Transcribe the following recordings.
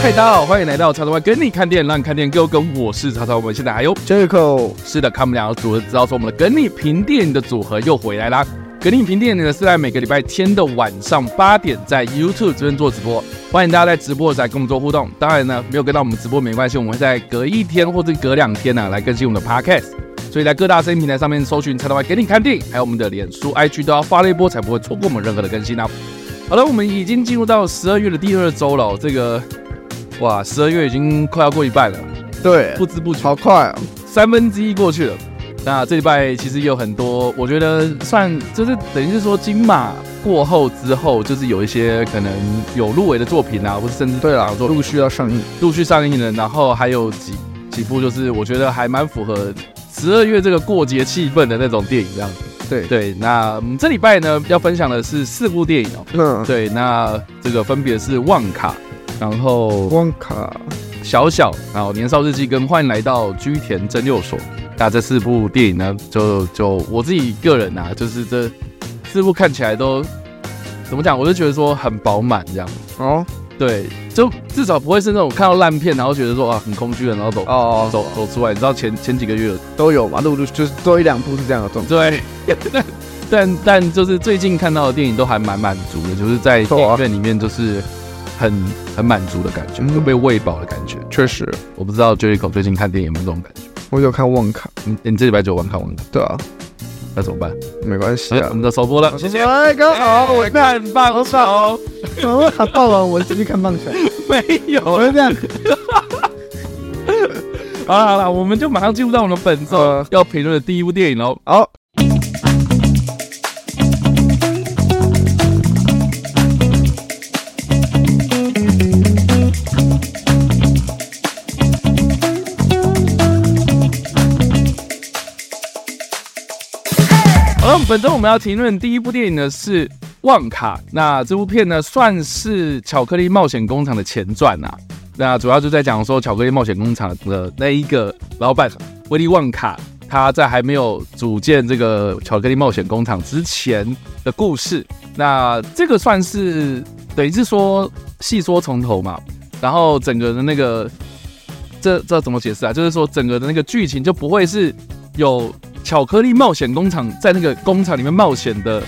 嗨，大家好，欢迎来到叉叉 Y 跟你看电影，让你看电影更有梗。我是叉叉我们现在还有杰克。是的，看我们两个组合，知道说我们的跟你评电影的组合又回来啦。跟你评电影呢是在每个礼拜天的晚上八点在 YouTube 这边做直播，欢迎大家在直播时来跟我们做互动。当然呢，没有跟到我们直播没关系，我们会在隔一天或者隔两天呢、啊、来更新我们的 Podcast。所以在各大声音平台上面搜寻叉叉 Y 跟你看电影，还有我们的脸书、IG 都要发了一波，才不会错过我们任何的更新啊。好了，我们已经进入到十二月的第二周了，这个。哇，十二月已经快要过一半了，对，不知不觉好快啊，三分之一过去了。那这礼拜其实也有很多，我觉得算就是等于是说金马过后之后，就是有一些可能有入围的作品啊，或者甚至对啦，陆续要上映，陆续上映了。然后还有几几部，就是我觉得还蛮符合十二月这个过节气氛的那种电影这样子。对对，那我们这礼拜呢要分享的是四部电影哦。嗯，对，那这个分别是《旺卡》。然后光卡、小小，然后年少日记跟欢迎来到居田真六所，那这四部电影呢，就就我自己个人啊，就是这四部看起来都怎么讲，我就觉得说很饱满这样。哦，对，就至少不会是那种看到烂片，然后觉得说啊很空虚的，然后走哦。走走出来，你知道前前几个月都有嘛，陆陆就是多一两部是这样。的状态，对，但但就是最近看到的电影都还蛮满足的，就是在电影院里面就是。很很满足的感觉，有被喂饱的感觉。确实，我不知道 Jericho 最近看电影有没有这种感觉。我有看旺卡，你你这礼拜就有看旺卡？对啊，那怎么办？没关系啊，我们的首播了。谢谢。哎，刚好我看棒球。我看爆了，我继续看棒球。没有，我是这样。好了好了，我们就马上进入到我们本周要评论的第一部电影喽。好。本周我们要评论第一部电影呢是《旺卡》，那这部片呢算是《巧克力冒险工厂》的前传啊。那主要就在讲说，巧克力冒险工厂的那一个老板威利旺卡，他在还没有组建这个巧克力冒险工厂之前的故事。那这个算是等于是说细说从头嘛，然后整个的那个这这怎么解释啊？就是说整个的那个剧情就不会是有。巧克力冒险工厂在那个工厂里面冒险的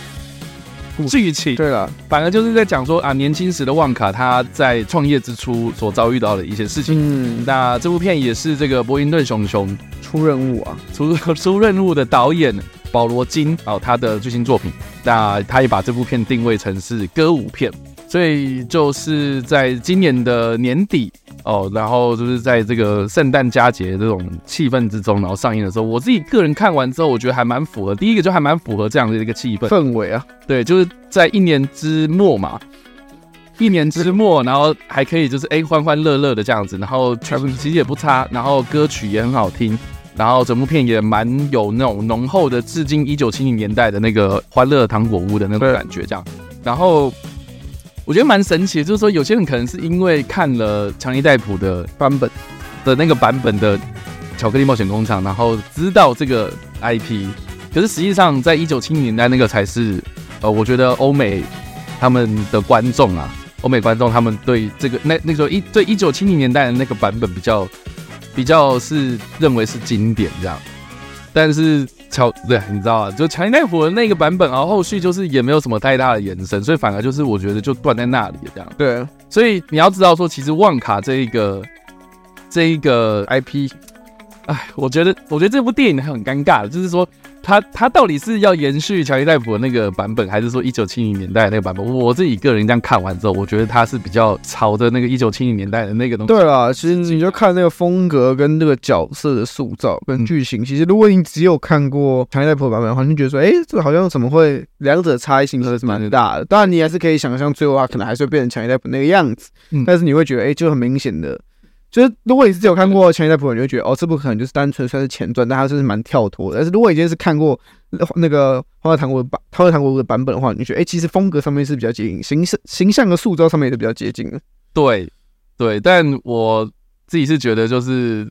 剧情，对了，反而就是在讲说啊，年轻时的旺卡他在创业之初所遭遇到的一些事情。嗯，那这部片也是这个波音顿熊熊出任务啊，出 出任务的导演保罗金哦，他的最新作品。那他也把这部片定位成是歌舞片，所以就是在今年的年底。哦，然后就是在这个圣诞佳节这种气氛之中，然后上映的时候，我自己个人看完之后，我觉得还蛮符合。第一个就还蛮符合这样的一个气氛氛围啊，对，就是在一年之末嘛，一年之末，然后还可以就是哎欢欢乐乐的这样子，然后 全部其实也不差，然后歌曲也很好听，然后整部片也蛮有那种浓厚的致敬一九七零年代的那个欢乐糖果屋的那种感觉，这样，然后。我觉得蛮神奇的，就是说有些人可能是因为看了强尼戴普的版本的那个版本的《巧克力冒险工厂》，然后知道这个 IP，可是实际上在一九七零年代那个才是，呃，我觉得欧美他们的观众啊，欧美观众他们对这个那那时候一对一九七零年代的那个版本比较比较是认为是经典这样，但是。巧对，你知道啊，就强尼戴普的那个版本，然后后续就是也没有什么太大的延伸，所以反而就是我觉得就断在那里这样。对，所以你要知道说，其实旺卡这一个这一个 IP，哎，我觉得我觉得这部电影很尴尬的，就是说。他他到底是要延续强尼戴普的那个版本，还是说一九七零年代的那个版本？我自己个人这样看完之后，我觉得他是比较朝着那个一九七零年代的那个东西。对啦，其实你就看那个风格跟那个角色的塑造跟剧情。其实如果你只有看过强尼戴普的版本的话，你就觉得说，哎，这好像怎么会两者差异性还是蛮大的？当然，你还是可以想象最后啊，可能还是会变成强尼戴普那个样子。但是你会觉得，哎，就很明显的。就是如果你是只有看过《强尼戴普》，你就会觉得哦，这部可能就是单纯算是前传，但它就是蛮跳脱的。但是如果你今天是看过那个《欢乐糖果》版《欢乐糖果》的版本的话，你就觉得哎、欸，其实风格上面是比较接近，形象形象和塑造上面也是比较接近的。对对，但我自己是觉得，就是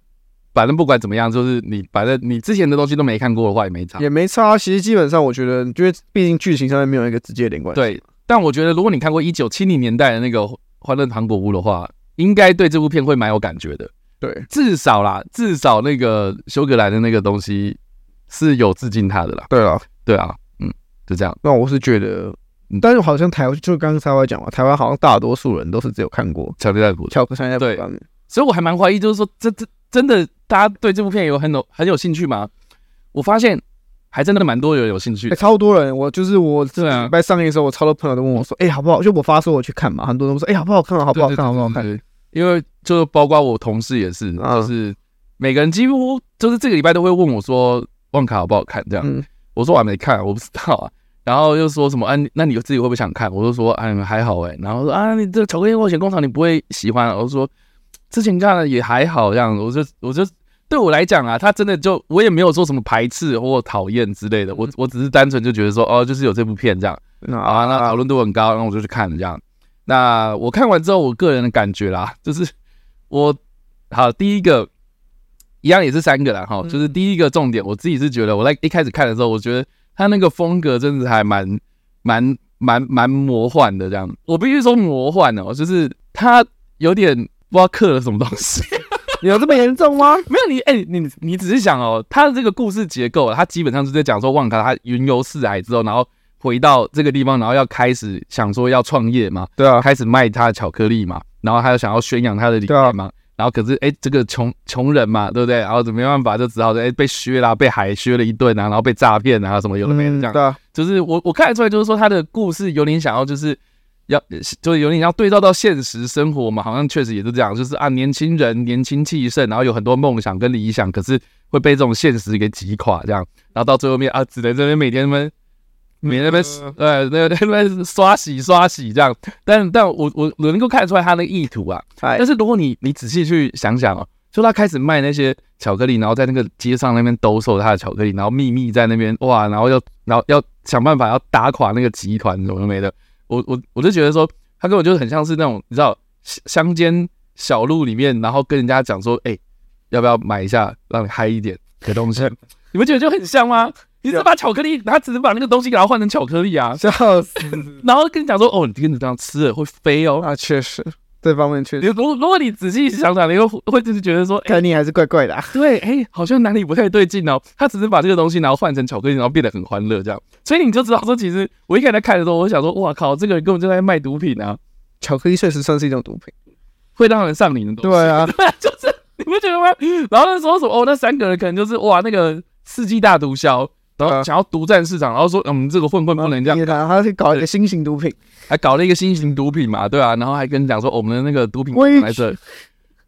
反正不管怎么样，就是你反正你之前的东西都没看过的话，也没差，也没差。其实基本上，我觉得，因为毕竟剧情上面没有一个直接连贯。对，但我觉得如果你看过一九七零年代的那个《欢乐糖果屋》的话，应该对这部片会蛮有感觉的。对，至少啦，至少那个修格兰的那个东西是有致敬他的啦。对啊，对啊，嗯，就这样。那我是觉得，但是好像台湾就刚刚才我讲嘛，台湾好像大多数人都是只有看过巧克力普，巧克力普。对，所以我还蛮怀疑，就是说，这这真的大家对这部片有很有很有兴趣吗？我发现还真的蛮多人有兴趣，超多人。我就是我这礼拜上映的时候，我超多朋友都问我说，哎，好不好？就我发说我去看嘛，很多人都说，哎，好不好看？好不好看？好不好看？因为就包括我同事也是，就是每个人几乎就是这个礼拜都会问我说，旺卡好不好看？这样，我说我还没看，我不知道啊。然后又说什么，啊，那你自己会不会想看？我就说，哎，还好哎。然后说啊，你这巧克力冒险工厂你不会喜欢？我就说之前看了也还好这样。我就我就对我来讲啊，他真的就我也没有说什么排斥或讨厌之类的。我我只是单纯就觉得说，哦，就是有这部片这样啊，那讨论度很高，然后我就去看了这样。那我看完之后，我个人的感觉啦，就是我好第一个一样也是三个啦，哈，就是第一个重点，我自己是觉得我在一开始看的时候，我觉得他那个风格真的还蛮蛮蛮蛮魔幻的，这样，我必须说魔幻哦，就是他有点不知道刻了什么东西，有这么严重吗？没有，你哎、欸，你你只是想哦，他的这个故事结构，他基本上是在讲说旺卡他云游四海之后，然后。回到这个地方，然后要开始想说要创业嘛，对啊，开始卖他的巧克力嘛，然后还有想要宣扬他的理念嘛，然后可是哎，这个穷穷人嘛，对不对？然后没办法，就只好哎被削啦，被海削了一顿啊，然后被诈骗啊什么有的没的这样，对啊，就是我我看得出来，就是说他的故事有点想要就是要就是有点要对照到现实生活嘛，好像确实也是这样，就是啊年轻人年轻气盛，然后有很多梦想跟理想，可是会被这种现实给击垮这样，然后到最后面啊，只能这边每天们。免那边呃，那那边刷洗刷洗这样，但但我我我能够看出来他那个意图啊。但是如果你你仔细去想想哦，就他开始卖那些巧克力，然后在那个街上那边兜售他的巧克力，然后秘密在那边哇，然后要然后要想办法要打垮那个集团什么都没的。我我我就觉得说，他根本就很像是那种你知道乡间小路里面，然后跟人家讲说，哎，要不要买一下让你嗨一点的东西？你不觉得就很像吗？你是把巧克力，他只是把那个东西给它换成巧克力啊，笑死！然后跟你讲说，哦，你跟着这样吃了会飞哦。啊，确实，这方面确实。如如果你仔细想想，你会会就是觉得说，概念还是怪怪的啊。对，哎，好像哪里不太对劲哦。他只是把这个东西然后换成巧克力，然后变得很欢乐这样。所以你就知道说，其实我一开始在看的时候，我想说，哇靠，这个人根本就在卖毒品啊！巧克力确实算是一种毒品，会让人上瘾的东西。对啊，就是你不觉得吗？然后那时候说什么？哦，那三个人可能就是哇，那个世纪大毒枭。然后想要独占市场，然后说，嗯，这个混混不能这样，他去搞一个新型毒品，还搞了一个新型毒品嘛，对啊，然后还跟你讲说，我们的那个毒品来着，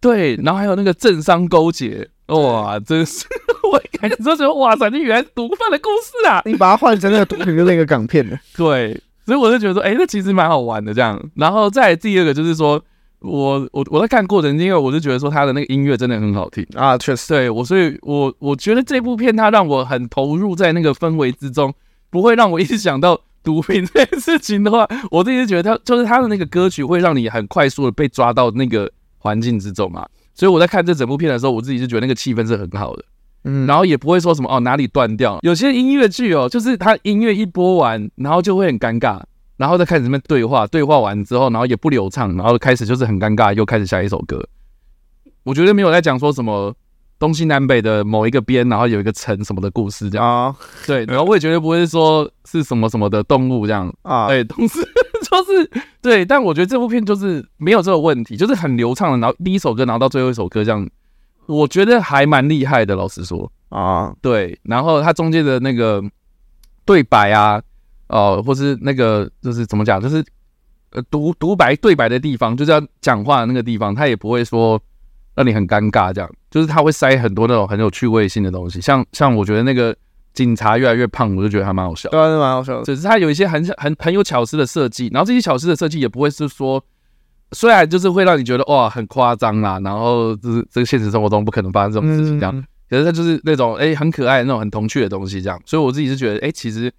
对，然后还有那个政商勾结，哇，真是，我一开始就觉得，哇塞，你原来毒贩的故事啊！你把它换成那个毒品，就那个港片了，对，所以我就觉得说，哎，那其实蛮好玩的这样。然后再第二个就是说。我我我在看过程，因为我就觉得说他的那个音乐真的很好听。啊，确实，对我，所以我我觉得这部片它让我很投入在那个氛围之中，不会让我一直想到毒品这件事情的话，我自己是觉得他就是他的那个歌曲会让你很快速的被抓到那个环境之中嘛，所以我在看这整部片的时候，我自己就觉得那个气氛是很好的，嗯，然后也不会说什么哦哪里断掉，有些音乐剧哦，就是它音乐一播完，然后就会很尴尬。然后再开始这边对话，对话完之后，然后也不流畅，然后开始就是很尴尬，又开始下一首歌。我觉得没有在讲说什么东西南北的某一个边，然后有一个城什么的故事这样啊。对，然后我也绝对不会说是什么什么的动物这样啊。对，同时 就是对，但我觉得这部片就是没有这个问题，就是很流畅的。然后第一首歌，然后到最后一首歌这样，我觉得还蛮厉害的。老实说啊，对，然后它中间的那个对白啊。哦，或是那个就是怎么讲，就是呃独独白对白的地方，就是要讲话的那个地方，他也不会说让你很尴尬，这样，就是他会塞很多那种很有趣味性的东西，像像我觉得那个警察越来越胖，我就觉得还蛮好笑，对，蛮好笑的，只是他有一些很很很有巧思的设计，然后这些巧思的设计也不会是说，虽然就是会让你觉得哇很夸张啦，然后就是这个现实生活中不可能发生这种事情这样，可是他就是那种哎很可爱的那种很童趣的东西这样，所以我自己是觉得哎其实。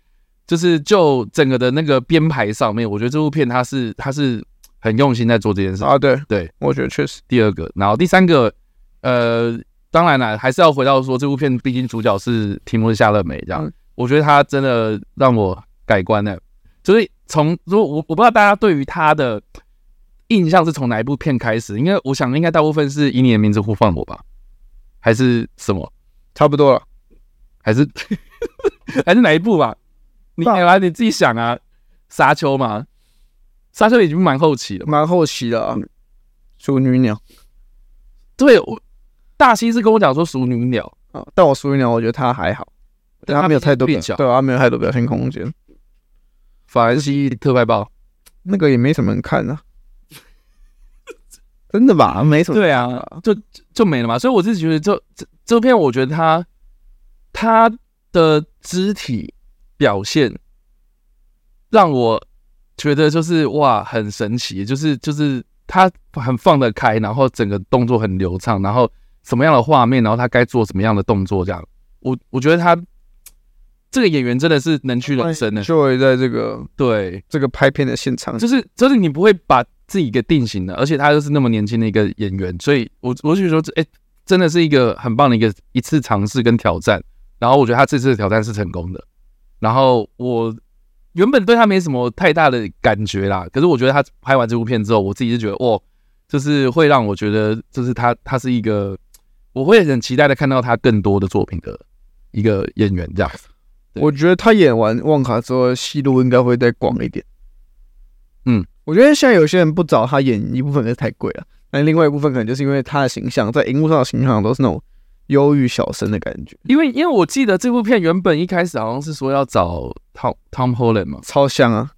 就是就整个的那个编排上面，我觉得这部片它是它是很用心在做这件事啊。对对，我觉得确实。第二个，然后第三个，呃，当然了，还是要回到说这部片，毕竟主角是提莫西夏勒梅这样，我觉得他真的让我改观了。就是从如果我我不知道大家对于他的印象是从哪一部片开始？因为我想应该大部分是以你的名字呼唤我吧，还是什么？差不多了，还是 还是哪一部吧？你来你自己想啊，沙丘嘛，沙丘已经蛮后期了，蛮后期了啊。淑女鸟，对我大西是跟我讲说淑女鸟啊，但我淑女鸟我觉得他还好，但他没有太多表现，对，他没有太多表现空间。法兰西特派报那个也没什么人看啊，真的吧？没什么，对啊，就就没了嘛。所以我自己觉得这，这这片，我觉得他他的肢体表现让我觉得就是哇，很神奇，就是就是。他很放得开，然后整个动作很流畅，然后什么样的画面，然后他该做什么样的动作，这样，我我觉得他这个演员真的是能屈能伸的。就会在这个对这个拍片的现场，就是就是你不会把自己给定型的，而且他又是那么年轻的一个演员，所以我我就觉得说，哎，真的是一个很棒的一个一次尝试跟挑战。然后我觉得他这次的挑战是成功的。然后我。原本对他没什么太大的感觉啦，可是我觉得他拍完这部片之后，我自己就觉得，哇，就是会让我觉得，就是他他是一个，我会很期待的看到他更多的作品的一个演员这样。我觉得他演完《旺卡》之后，戏路应该会再广一点。嗯，我觉得现在有些人不找他演一部分是太贵了，那另外一部分可能就是因为他的形象在荧幕上的形象都是那种。忧郁小生的感觉，因为因为我记得这部片原本一开始好像是说要找 Tom Tom Holland 嘛，超像啊，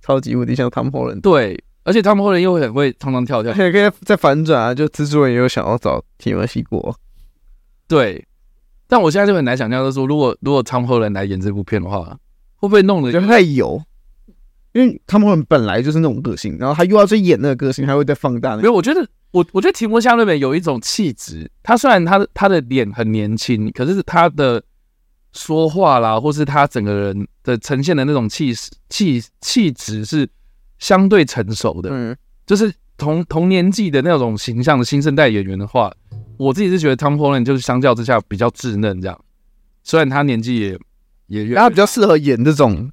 超级无敌像 Tom Holland。对，而且 Tom Holland 又很会唱唱跳跳，也 可以再反转啊，就蜘蛛人也有想要找提摩西过。对，但我现在就很难想象，就是说如果如果 Tom Holland 来演这部片的话，会不会弄得就太油？因为他们本来就是那种个性，然后他又要去演那个个性，还会再放大。没有，我觉得。我我觉得提摩西·夏勒梅有一种气质，他虽然他的他的脸很年轻，可是他的说话啦，或是他整个人的呈现的那种气势、气气质是相对成熟的。嗯，就是同同年纪的那种形象的新生代演员的话，我自己是觉得 Tom Holland 就是相较之下比较稚嫩这样。虽然他年纪也也越，他比较适合演这种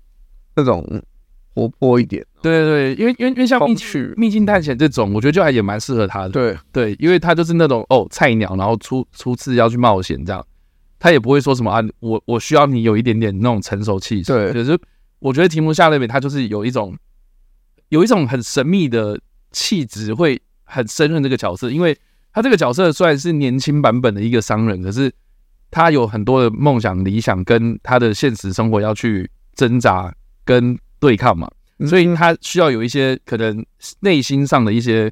那种。活泼一点，对对对，因为因为因为像秘境秘境探险这种，我觉得就还也蛮适合他的。对对，因为他就是那种哦菜鸟，然后初初次要去冒险这样，他也不会说什么啊，我我需要你有一点点那种成熟气质。对，可是我觉得提摩西·夏勒梅他就是有一种有一种很神秘的气质，会很胜任这个角色，因为他这个角色虽然是年轻版本的一个商人，可是他有很多的梦想、理想，跟他的现实生活要去挣扎跟。对抗嘛，所以他需要有一些可能内心上的一些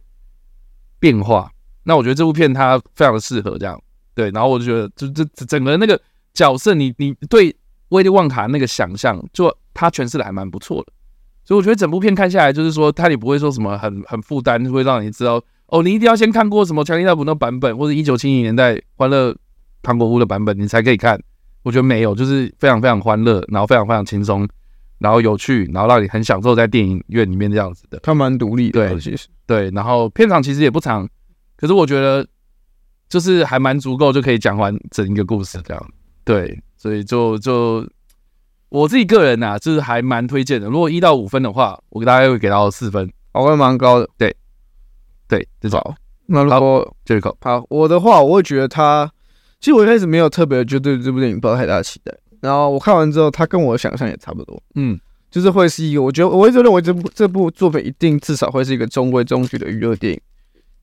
变化。那我觉得这部片它非常的适合这样，对。然后我就觉得，就这整个那个角色，你你对威利旺卡那个想象，就他诠释的还蛮不错的。所以我觉得整部片看下来，就是说他也不会说什么很很负担，会让你知道哦，你一定要先看过什么强尼戴普那版本，或者一九七零年代欢乐糖果屋的版本，你才可以看。我觉得没有，就是非常非常欢乐，然后非常非常轻松。然后有趣，然后让你很享受在电影院里面这样子的。他蛮独立的，对，其实对。然后片场其实也不长，可是我觉得就是还蛮足够，就可以讲完整一个故事这样。对，所以就就我自己个人呐、啊，就是还蛮推荐的。如果一到五分的话，我给大家会给到四分，我会蛮高的。对，对，至少。那如果这个好，我的话，我会觉得他，其实我一开始没有特别就对这部电影抱太大的期待。然后我看完之后，他跟我的想象也差不多，嗯，就是会是一个，我觉得我一直认为这部这部作品一定至少会是一个中规中矩的娱乐电影。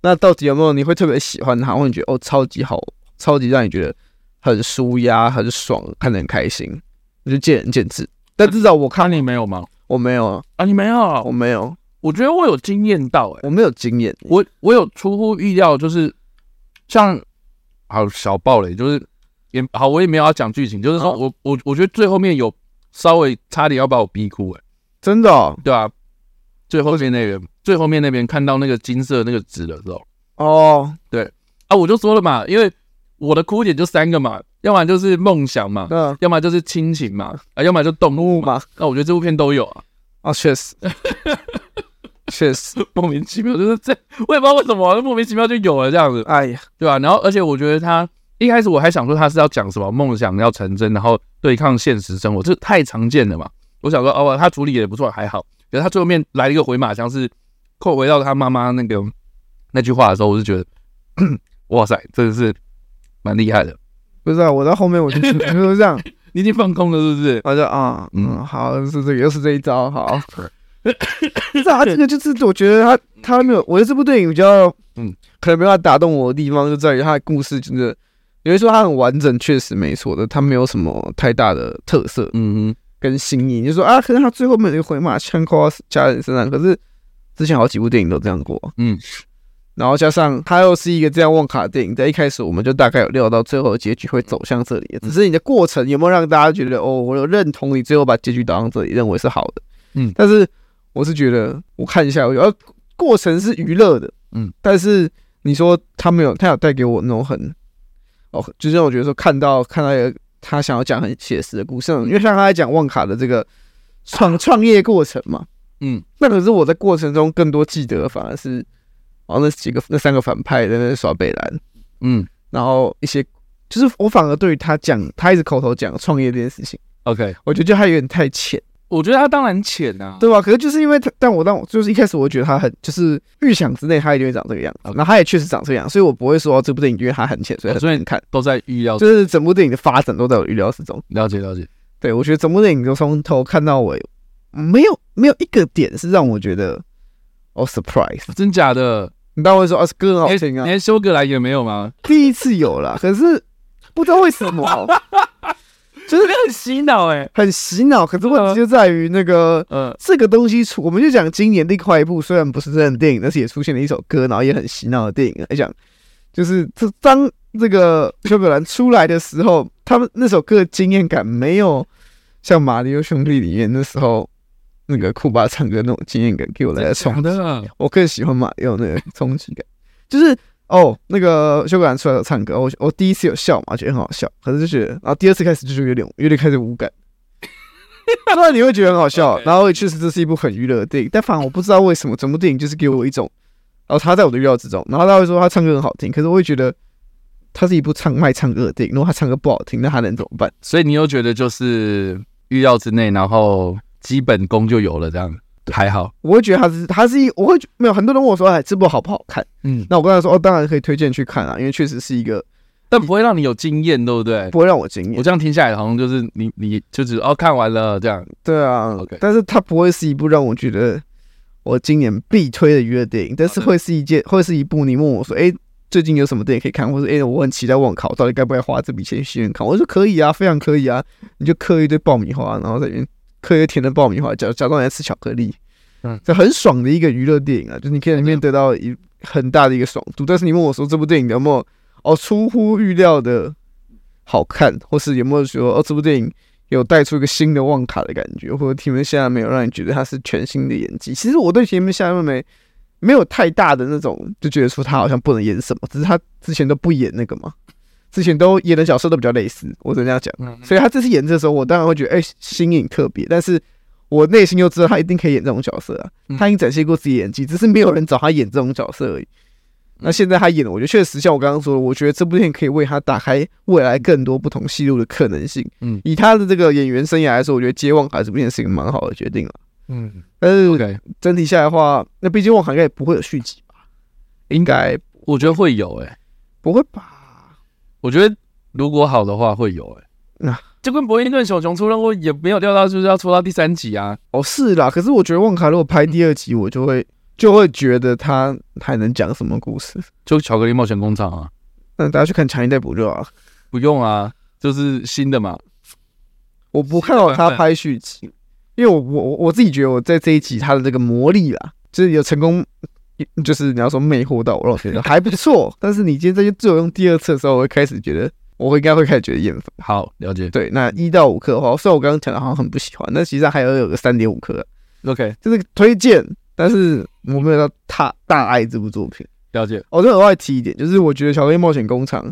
那到底有没有你会特别喜欢它，或者你觉得哦超级好，超级让你觉得很舒压、很爽，看得很开心，我就见仁见智。但至少我看你没有吗？我没有啊，啊你没有，我没有。我觉得我有惊艳到、欸，诶，我没有惊艳，我我有出乎意料，就是像好小暴雷，就是。也好，我也没有要讲剧情，就是说我我我觉得最后面有稍微差点要把我逼哭，哎，真的，哦，对啊，最后面那个最后面那边看到那个金色那个纸的时候，哦，对啊，我就说了嘛，因为我的哭点就三个嘛，要么就是梦想嘛，嗯，要么就是亲情嘛，啊，要么就动物嘛，那我觉得这部片都有啊，啊，确实，确实。莫名其妙，就是这我也不知道为什么莫名其妙就有了这样子，哎呀，对吧？然后而且我觉得他。一开始我还想说他是要讲什么梦想要成真，然后对抗现实生活，这太常见了嘛。我想说哦，他处理也不错，还好。可是他最后面来了一个回马枪，是扣回到他妈妈那个那句话的时候，我就觉得，哇塞，真的是蛮厉害的。不是啊，我到后面我就就是这样，你已经放空了，是不是？我就啊，嗯，好，是这个，又是这一招，好。是啊，这个就是我觉得他他没有，我觉得这部电影比较，嗯，可能没法打动我的地方就在于他的故事真的，有人说他很完整，确实没错的，他没有什么太大的特色，嗯哼，跟新意，就说啊，可能他最后面那个回马枪扣到家人身上，可是之前好几部电影都这样过，嗯，然后加上他又是一个这样旺卡电影，在一开始我们就大概有料到最后的结局会走向这里，只是你的过程有没有让大家觉得哦，我有认同你最后把结局导向这里，认为是好的，嗯，但是。我是觉得，我看一下，我觉得过程是娱乐的，嗯，但是你说他没有，他有带给我那种很，哦，就是让我觉得说看到看到一个他想要讲很写实的故事，因为像他在讲旺卡的这个创创业过程嘛，嗯，那可是我在过程中更多记得反而是哦那几个那三个反派在那耍北兰，嗯，然后一些就是我反而对于他讲他一直口头讲创业这件事情，OK，我觉得就他有点太浅。我觉得他当然浅呐，对吧？可是就是因为他，但我当我就是一开始我觉得他很就是预想之内，他一定会长这个样子，然后他也确实长这个样，所以我不会说这部电影因为他很浅，所以所以你看都在预料，就是整部电影的发展都在我预料之中。了解了解，对我觉得整部电影就从头看到尾，没有没有一个点是让我觉得哦 surprise，真假的？你当然会说啊，歌很好听啊，连休格兰也没有吗？第一次有了，可是不知道为什么。就是很洗脑哎，很洗脑。可是问题就在于那个，呃，这个东西出，我们就讲今年另外一部，虽然不是真的电影，但是也出现了一首歌，然后也很洗脑的电影来讲，就是这当这个休格兰出来的时候，他们那首歌的惊艳感没有像《马里奥兄弟》里面那时候那个库巴唱歌那种惊艳感给我来的冲击。我更喜欢马里奥那个冲击感，就是。哦，那个修格兰出来有唱歌，我我第一次有笑嘛，觉得很好笑，可是就觉得，然后第二次开始就有点有点开始无感，当然你会觉得很好笑，然后确实这是一部很娱乐的电影，但反而我不知道为什么整部电影就是给我一种，然后他在我的预料之中，然后他会说他唱歌很好听，可是我会觉得他是一部唱卖唱歌的电影，如果他唱歌不好听，那他能怎么办？所以你又觉得就是预料之内，然后基本功就有了这样。还好，我会觉得他是，他是一，我会没有很多人问我说，哎，这部好不好看？嗯，那我跟他说，哦，当然可以推荐去看啊，因为确实是一个，但不会让你有经验，对不对？不会让我惊艳。我这样听下来，好像就是你，你就只哦看完了这样。对啊，OK。但是它不会是一部让我觉得我今年必推的娱乐电影，但是会是一件，会是一部你问我说，哎，最近有什么电影可以看，或者哎，我很期待我到底该不该花这笔钱去戏院看？我说可以啊，非常可以啊，你就刻一堆爆米花，然后在里面。嗑一个甜的爆米花，假假装在吃巧克力，嗯，这很爽的一个娱乐电影啊，就是你可以在里面得到一很大的一个爽度。但是你问我说这部电影有没有哦出乎预料的好看，或是有没有说哦这部电影有带出一个新的旺卡的感觉，或者提名下没有让你觉得它是全新的演技？其实我对前面下面没没有太大的那种就觉得说他好像不能演什么，只是他之前都不演那个嘛。之前都演的角色都比较类似，我只能这样讲。所以他这次演这的时候，我当然会觉得，哎、欸，新颖特别。但是我内心又知道他一定可以演这种角色啊，他已经展现过自己演技，只是没有人找他演这种角色而已。那现在他演了，我觉得确实像我刚刚说的，我觉得这部电影可以为他打开未来更多不同戏路的可能性。嗯，以他的这个演员生涯来说，我觉得接旺卡这部电影是一个蛮好的决定了。嗯，但是整体下来的话，那毕竟旺卡应该也不会有续集吧？应该我觉得会有、欸，不会吧？我觉得如果好的话会有哎、欸，那就跟伯恩顿小熊出任务也没有料到就是要出到第三集啊。哦，是啦，可是我觉得旺卡如果拍第二集，我就会就会觉得他还能讲什么故事？就巧克力冒险工厂啊。那大家去看强尼逮捕就好了。不用啊，就是新的嘛。我不看好他拍续集，因为我我我自己觉得我在这一集他的这个魔力啦，就是有成功。就是你要说魅惑到我，我觉得还不错。但是你今天这些只有用第二次的时候，我会开始觉得，我会应该会开始觉得厌烦。好，了解。对，那一到五颗的话，虽然我刚刚讲的好像很不喜欢，那实际上还有有个三点五颗。OK，就是推荐，但是我没有到大大爱这部作品。了解。我再额外提一点，就是我觉得《巧克力冒险工厂》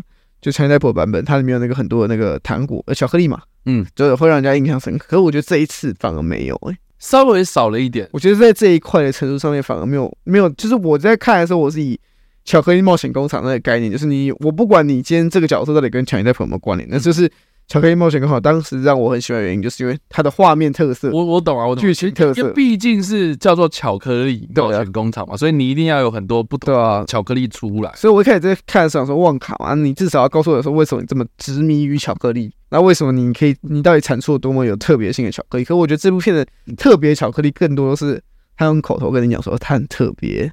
就 Johnny Depp 版本，它里面有那个很多的那个糖果呃巧克力嘛，嗯，就是会让人家印象深刻。可是我觉得这一次反而没有诶、欸。稍微少了一点，我觉得在这一块的程度上面反而没有没有，就是我在看的时候，我是以巧克力冒险工厂那个概念，就是你我不管你今天这个角色到底跟强尼戴普有没有关联，那就是巧克力冒险工厂当时让我很喜欢的原因，就是因为它的画面特色，我我懂啊，我懂剧情特色，毕竟是叫做巧克力冒险工厂嘛，所以你一定要有很多不同的巧克力出来。所以我一开始在看的时候说，旺卡嘛，你至少要告诉我说，为什么你这么执迷于巧克力？那为什么你可以，你到底产出了多么有特别性的巧克力？可我觉得这部片的特别巧克力更多的是他用口头跟你讲说它很特别，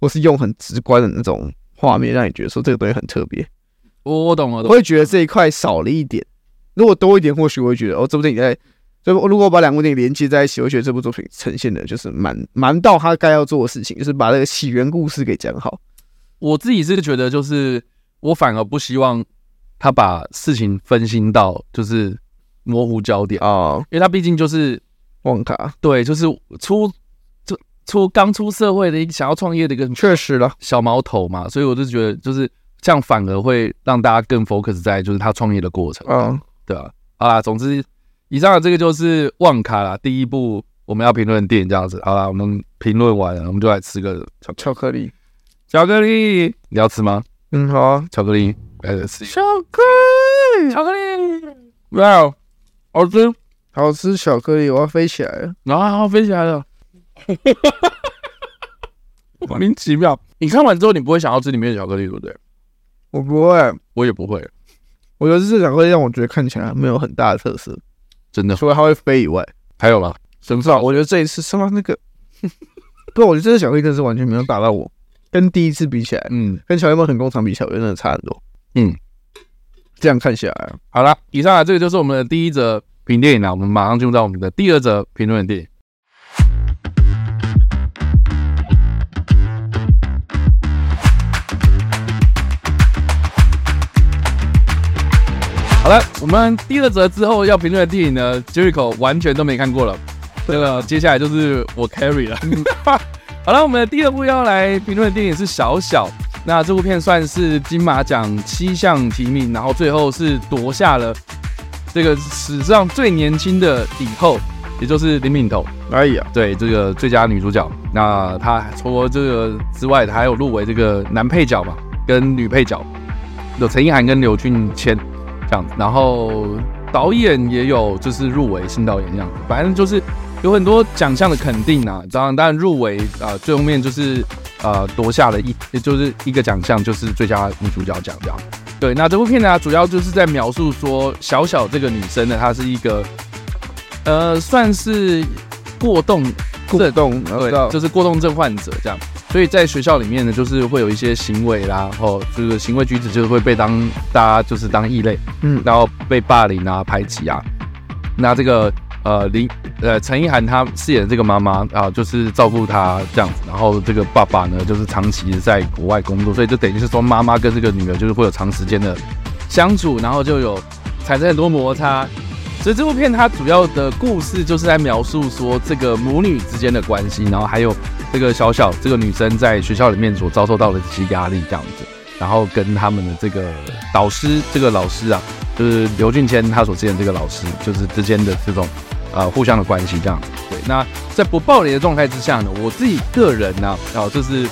或是用很直观的那种画面让你觉得说这个东西很特别。我我懂了，我会觉得这一块少了一点。如果多一点，或许我会觉得哦，这部电影在，就如果把两部电影连接在一起，我觉得这部作品呈现的就是蛮蛮到他该要做的事情，就是把这个起源故事给讲好。我自己是觉得，就是我反而不希望他把事情分心到就是模糊焦点啊，因为他毕竟就是旺卡，对，就是出就出刚出社会的一个想要创业的一个确实了小毛头嘛，所以我就觉得就是这样反而会让大家更 focus 在就是他创业的过程啊。对啊，好啦，总之，以上的这个就是旺卡啦，第一部我们要评论的电影这样子。好啦，我们评论完了，我们就来吃个巧巧克力。巧克力，你要吃吗？嗯，好啊，巧克力，来吃。巧克力，巧克力，哇哦，好吃，好吃巧克力，我要飞起来了，然后飞起来了，莫名其妙。你看完之后，你不会想要吃里面的巧克力，对不对？我不会，我也不会。我觉得这巧克力让我觉得看起来没有很大的特色，真的。除了它会飞以外，还有吗？什么？我觉得这一次什么那个，不，我觉得这个巧克力真的是完全没有打到我。跟第一次比起来，嗯，跟巧克力冒险工厂比起来，我真的差很多。嗯，这样看起来，好了，以上啊，这个就是我们的第一则评电影了。我们马上进入到我们的第二则评论的电影。好了，我们第二则之后要评论的电影呢，Jericho 完全都没看过了。这个接下来就是我 carry 了。好了，我们的第二部要来评论的电影是《小小》。那这部片算是金马奖七项提名，然后最后是夺下了这个史上最年轻的影后，也就是林敏彤。哎呀，对这个最佳女主角。那她除了这个之外，她还有入围这个男配角嘛，跟女配角有陈意涵跟刘俊谦。这样子，然后导演也有就是入围新导演这样子，反正就是有很多奖项的肯定啊。当然，当然入围啊，最后面就是呃夺下了一，也就是一个奖项，就是最佳女主角奖这样。对，那这部片呢，主要就是在描述说小小这个女生呢，她是一个呃算是过动过动，对，就是过动症患者这样。所以在学校里面呢，就是会有一些行为啦，然后就是行为举止就是会被当大家就是当异类，嗯，然后被霸凌啊、排挤啊。那这个呃林呃陈意涵她饰演的这个妈妈啊，就是照顾她这样子。然后这个爸爸呢，就是长期在国外工作，所以就等于是说妈妈跟这个女儿就是会有长时间的相处，然后就有产生很多摩擦。所以这部片它主要的故事就是在描述说这个母女之间的关系，然后还有这个小小这个女生在学校里面所遭受到的这些压力这样子，然后跟他们的这个导师，这个老师啊，就是刘俊谦他所饰演这个老师，就是之间的这种呃互相的关系这样子。对，那在不暴力的状态之下呢，我自己个人呢，啊，就是。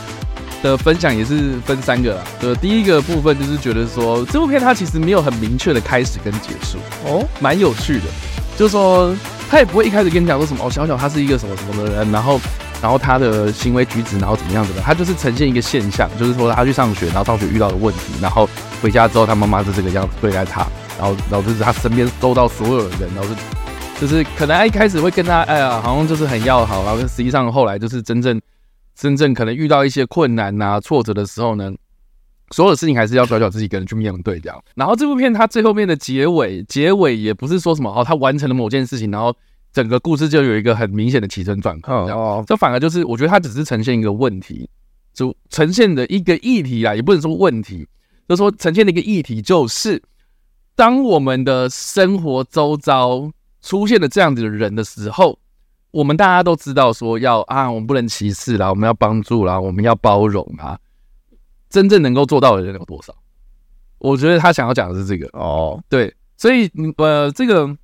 的分享也是分三个啦，呃，第一个部分就是觉得说这部片它其实没有很明确的开始跟结束哦，蛮有趣的，就是说他也不会一开始跟你讲说什么哦，小小他是一个什么什么的人，然后然后他的行为举止然后怎么样子的，他就是呈现一个现象，就是说他去上学，然后上学遇到的问题，然后回家之后他妈妈是这个样子对待他，然后导致他身边周到所有的人，然后是就是可能他一开始会跟他哎呀好像就是很要好，然后实际上后来就是真正。真正可能遇到一些困难呐、挫折的时候呢，所有的事情还是要小小自己一个人去面对这样。然后这部片它最后面的结尾，结尾也不是说什么哦，他完成了某件事情，然后整个故事就有一个很明显的起承转合这样。这反而就是我觉得它只是呈现一个问题，就呈现的一个议题啊，也不能说问题，就是说呈现的一个议题就是，当我们的生活周遭出现了这样子的人的时候。我们大家都知道说要啊，我们不能歧视啦，我们要帮助啦，我们要包容啊。真正能够做到的人有多少？我觉得他想要讲的是这个哦。对，所以呃，这个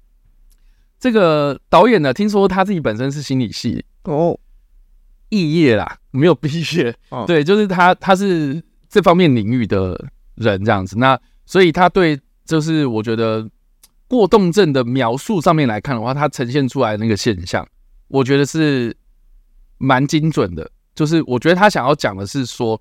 这个导演呢，听说他自己本身是心理系哦，肄业啦，没有毕业。哦、对，就是他他是这方面领域的人这样子。那所以他对，就是我觉得过动症的描述上面来看的话，他呈现出来的那个现象，我觉得是蛮精准的。就是我觉得他想要讲的是说，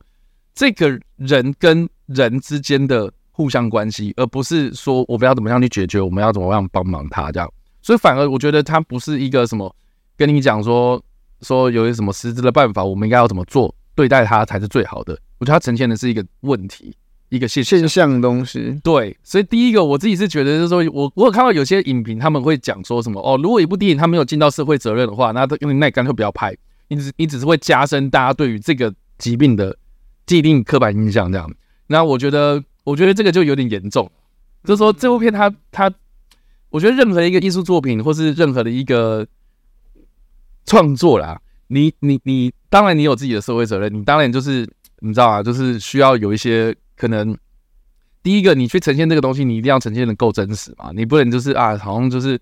这个人跟人之间的互相关系，而不是说我们要怎么样去解决，我们要怎么样帮忙他这样。所以反而我觉得它不是一个什么跟你讲说说有些什么实质的办法，我们应该要怎么做对待它才是最好的。我觉得它呈现的是一个问题，一个现现象的东西。对，所以第一个我自己是觉得就是说我我有看到有些影评他们会讲说什么哦，如果一部电影他没有尽到社会责任的话，那因为那干脆不要拍。你只你只是会加深大家对于这个疾病的既定刻板印象，这样。那我觉得，我觉得这个就有点严重。就是说，这部片它它，我觉得任何一个艺术作品或是任何的一个创作啦，你你你，当然你有自己的社会责任，你当然就是你知道啊，就是需要有一些可能。第一个，你去呈现这个东西，你一定要呈现的够真实嘛，你不能就是啊，好像就是。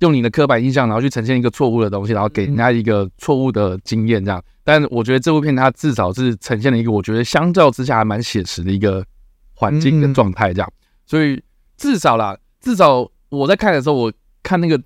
用你的刻板印象，然后去呈现一个错误的东西，然后给人家一个错误的经验，这样。但我觉得这部片它至少是呈现了一个我觉得相较之下还蛮写实的一个环境跟状态，这样。所以至少啦，至少我在看的时候，我看那个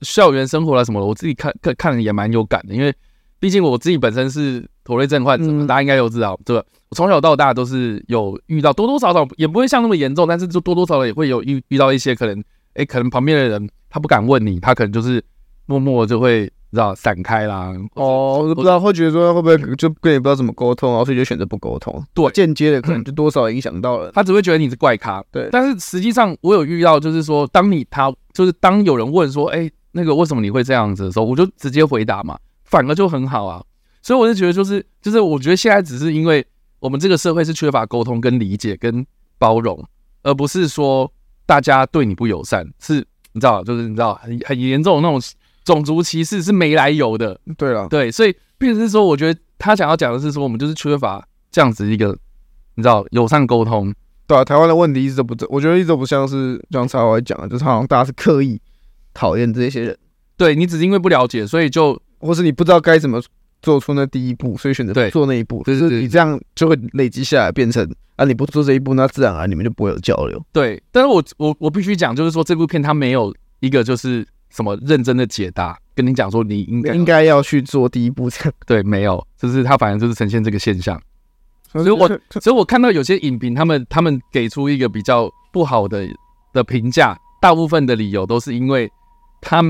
校园生活啊什么的，我自己看看看的也蛮有感的，因为毕竟我自己本身是妥瑞症患者，大家应该都知道，对吧？我从小到大都是有遇到多多少少，也不会像那么严重，但是就多多少少也会有遇遇到一些可能，哎，可能旁边的人。他不敢问你，他可能就是默默就会知道散开啦。哦，我不知道会觉得说会不会就跟你不知道怎么沟通，然后所以就选择不沟通。对，间接的可能就多少影响到了。他只会觉得你是怪咖。对，但是实际上我有遇到，就是说，当你他就是当有人问说，哎，那个为什么你会这样子的时候，我就直接回答嘛，反而就很好啊。所以我就觉得，就是就是我觉得现在只是因为我们这个社会是缺乏沟通、跟理解、跟包容，而不是说大家对你不友善是。你知道，就是你知道很很严重的那种种族歧视是没来由的。对了，对，所以并不是说，我觉得他想要讲的是说，我们就是缺乏这样子一个你知道友善沟通。对啊，台湾的问题一直都不，我觉得一直都不像是像才华讲的，就是好像大家是刻意讨厌这些人。对，你只是因为不了解，所以就或是你不知道该怎么做出那第一步，所以选择做那一步。就是你这样就会累积下来，变成。啊！你不做这一步，那自然而然你们就不会有交流。对，但是我我我必须讲，就是说这部片它没有一个就是什么认真的解答，跟你讲说你应该应该要去做第一步这样。对，没有，就是他反正就是呈现这个现象。所以我所以我看到有些影评，他们他们给出一个比较不好的的评价，大部分的理由都是因为他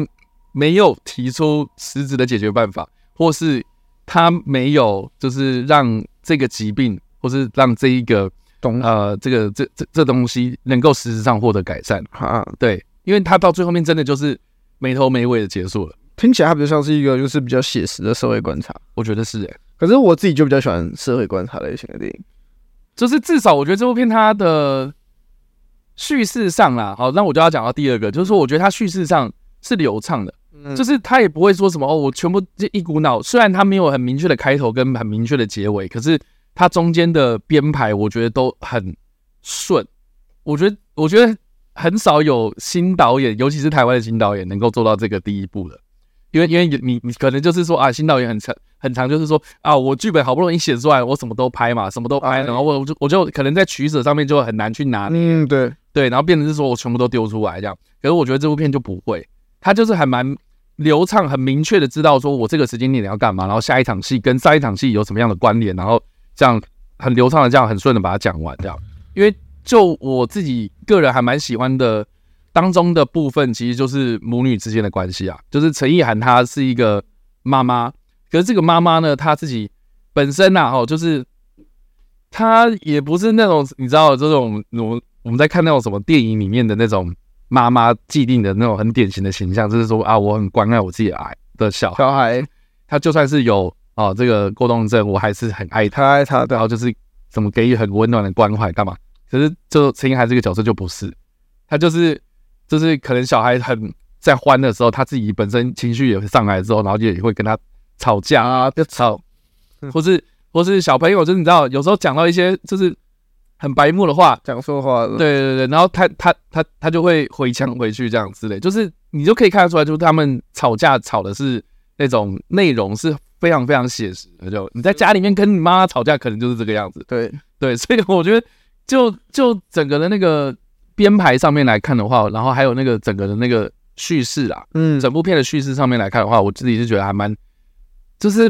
没有提出实质的解决办法，或是他没有就是让这个疾病。或是让这一个东呃，这个这这这东西能够实质上获得改善啊，对，因为他到最后面真的就是没头没尾的结束了，听起来它比较像是一个就是比较写实的社会观察，我觉得是诶、欸。可是我自己就比较喜欢社会观察类型的电影，就是至少我觉得这部片它的叙事上啦，好，那我就要讲到第二个，就是说我觉得它叙事上是流畅的，嗯、就是它也不会说什么哦，我全部这一股脑，虽然它没有很明确的开头跟很明确的结尾，可是。它中间的编排，我觉得都很顺。我觉得，我觉得很少有新导演，尤其是台湾的新导演，能够做到这个第一步的。因为，因为你，你可能就是说啊，新导演很长，很长，就是说啊，我剧本好不容易写出来，我什么都拍嘛，什么都拍，然后我我就我就可能在取舍上面就很难去拿捏。嗯，对对，然后变成是说我全部都丢出来这样。可是我觉得这部片就不会，它就是还蛮流畅、很明确的知道说我这个时间点要干嘛，然后下一场戏跟上一场戏有什么样的关联，然后。这样很流畅的，这样很顺的把它讲完，这样。因为就我自己个人还蛮喜欢的当中的部分，其实就是母女之间的关系啊。就是陈意涵她是一个妈妈，可是这个妈妈呢，她自己本身呐，哦，就是她也不是那种你知道这种我我们在看那种什么电影里面的那种妈妈既定的那种很典型的形象，就是说啊，我很关爱我自己的小孩，小孩，他就算是有。啊，这个过动症，我还是很爱他，爱他，然后就是怎么给予很温暖的关怀，干嘛？可是就陈意涵这个角色就不是，他就是就是可能小孩很在欢的时候，他自己本身情绪也会上来之后，然后就也会跟他吵架啊，就吵，或是或是小朋友，就是你知道，有时候讲到一些就是很白目的话，讲错话了，对对对，然后他他他他就会回呛回去这样之类，就是你就可以看得出来，就是他们吵架吵的是那种内容是。非常非常写实的，就你在家里面跟你妈妈吵架，可能就是这个样子。对。对，所以我觉得就就整个的那个编排上面来看的话，然后还有那个整个的那个叙事啊，嗯，整部片的叙事上面来看的话，我自己是觉得还蛮，就是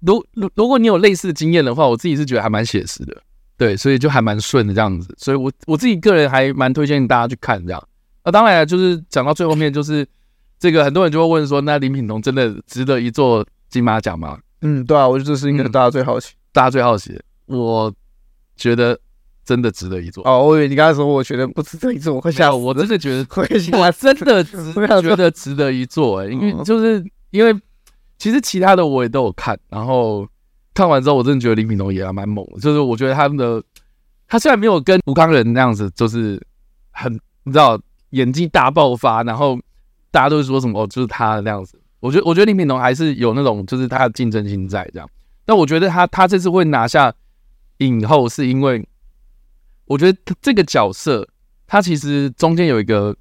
如如如果你有类似的经验的话，我自己是觉得还蛮写实的，对，所以就还蛮顺的这样子，所以我我自己个人还蛮推荐大家去看这样。那当然就是讲到最后面，就是这个很多人就会问说，那林品彤真的值得一座金马奖吗？嗯，对啊，我觉得这是应该大家最好奇，大家最好奇的，我觉得。真的值得一做哦！我以为你刚才说，我觉得不值得一做，我会吓我真的觉得，会我真的值 觉得值得一做哎、欸，因为就是因为其实其他的我也都有看，然后看完之后，我真的觉得林品彤也还蛮猛的。就是我觉得他们的他虽然没有跟吴康仁那样子，就是很你知道演技大爆发，然后大家都说什么哦，就是他那样子。我觉得我觉得林品彤还是有那种就是他的竞争心在这样。但我觉得他他这次会拿下影后，是因为。我觉得他这个角色，他其实中间有一个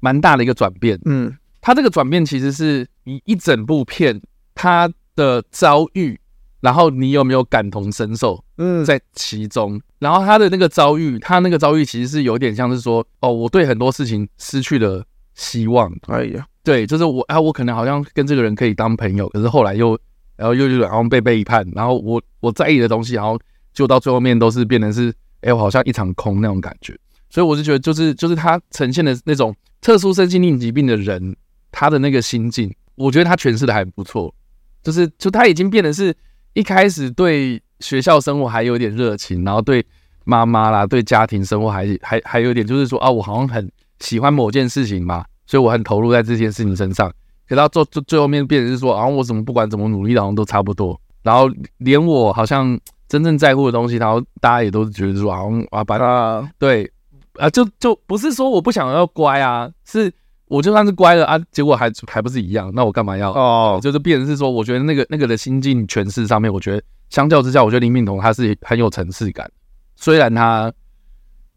蛮大的一个转变。嗯，他这个转变其实是你一整部片他的遭遇，然后你有没有感同身受？嗯，在其中，然后他的那个遭遇，他那个遭遇其实是有点像是说，哦，我对很多事情失去了希望。哎呀，对，就是我啊，我可能好像跟这个人可以当朋友，可是后来又，然后又又然后被背叛，然后我我在意的东西，然后就到最后面都是变成是。哎，我好像一场空那种感觉，所以我就觉得，就是就是他呈现的那种特殊身心灵疾病的人，他的那个心境，我觉得他诠释的还不错。就是就他已经变得是一开始对学校生活还有点热情，然后对妈妈啦、对家庭生活还还还有点，就是说啊，我好像很喜欢某件事情嘛，所以我很投入在这件事情身上。可到最最最后面变成是说，啊，我怎么不管怎么努力，好像都差不多，然后连我好像。真正在乎的东西，然后大家也都是觉得说啊，啊，把它对啊，就就不是说我不想要乖啊，是我就算是乖了啊，结果还还不是一样，那我干嘛要哦？就是变成是说，我觉得那个那个的心境诠释上面，我觉得相较之下，我觉得林敏彤他是很有层次感，虽然他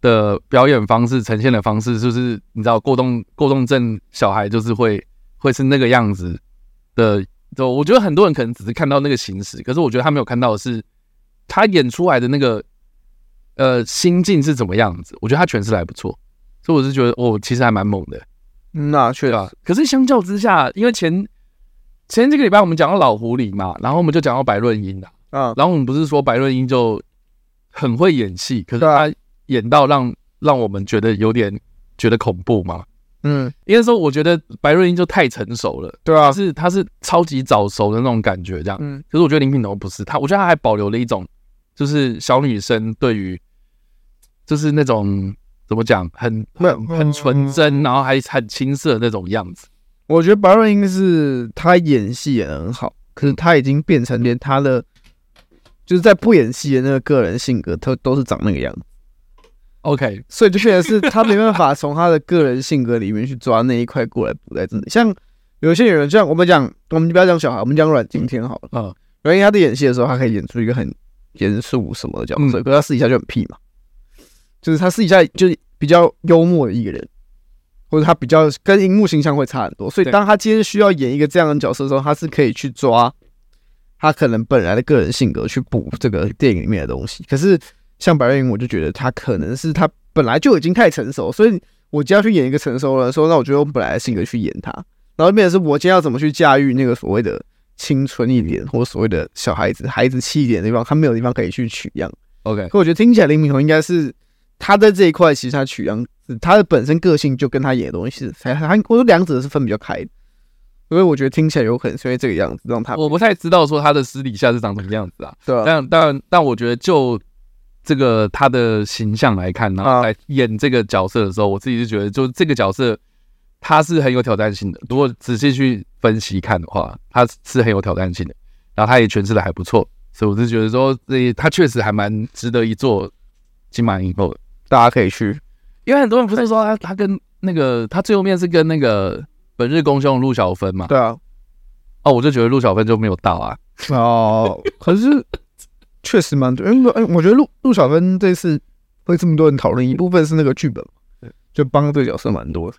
的表演方式呈现的方式，就是你知道过动过动症小孩就是会会是那个样子的，就我觉得很多人可能只是看到那个形式，可是我觉得他没有看到的是。他演出来的那个呃心境是怎么样子？我觉得他诠释的还不错，所以我是觉得哦，其实还蛮猛的。那确实，可是相较之下，因为前前这个礼拜我们讲到老狐狸嘛，然后我们就讲到白润英了啊。然后我们不是说白润英就很会演戏，可是他演到让让我们觉得有点觉得恐怖嘛。嗯，因为说我觉得白润英就太成熟了，对啊，是他是超级早熟的那种感觉，这样。嗯，可是我觉得林品彤不是他，我觉得他还保留了一种。就是小女生对于，就是那种怎么讲，很很很纯真，然后还很青涩那种样子。我觉得白润英是她演戏演得很好，可是她已经变成连她的，就是在不演戏的那个个人性格，她都是长那个样子。OK，所以就变成是她没办法从她的个人性格里面去抓那一块过来补在这里。像有些演员，像我们讲，我们不要讲小孩，我们讲阮经天好了。嗯，阮经天他在演戏的时候，他可以演出一个很。严肃什么的角色，可是他私底下就很屁嘛，就是他私底下就是比较幽默的一个人，或者他比较跟荧幕形象会差很多，所以当他今天需要演一个这样的角色的时候，他是可以去抓他可能本来的个人性格去补这个电影里面的东西。可是像白瑞英，我就觉得他可能是他本来就已经太成熟，所以我今天要去演一个成熟人，说那我觉得我本来的性格去演他，然后变成是我今天要怎么去驾驭那个所谓的。青春一点，或所谓的小孩子、孩子气一点的地方，他没有地方可以去取样。OK，可我觉得听起来林敏彤应该是他在这一块，其实他取样，他的本身个性就跟他演的东西是，他他我说两者是分比较开的，所以我觉得听起来有可能是因为这个样子让他。我不太知道说他的私底下是长什么样子啊，对啊。但但但我觉得就这个他的形象来看，然后来演这个角色的时候，我自己是觉得，就这个角色。他是很有挑战性的，如果仔细去分析看的话，他是很有挑战性的。然后他也诠释的还不错，所以我是觉得说，这他确实还蛮值得一做金马影后的，大家可以去。因为很多人不是说他他跟那个他最后面是跟那个本日公兄陆小芬嘛？对啊。哦，我就觉得陆小芬就没有到啊。哦，可是 确实蛮对，因为哎，我觉得陆陆小芬这次会这么多人讨论，一部分是那个剧本，就帮这个角色蛮多的。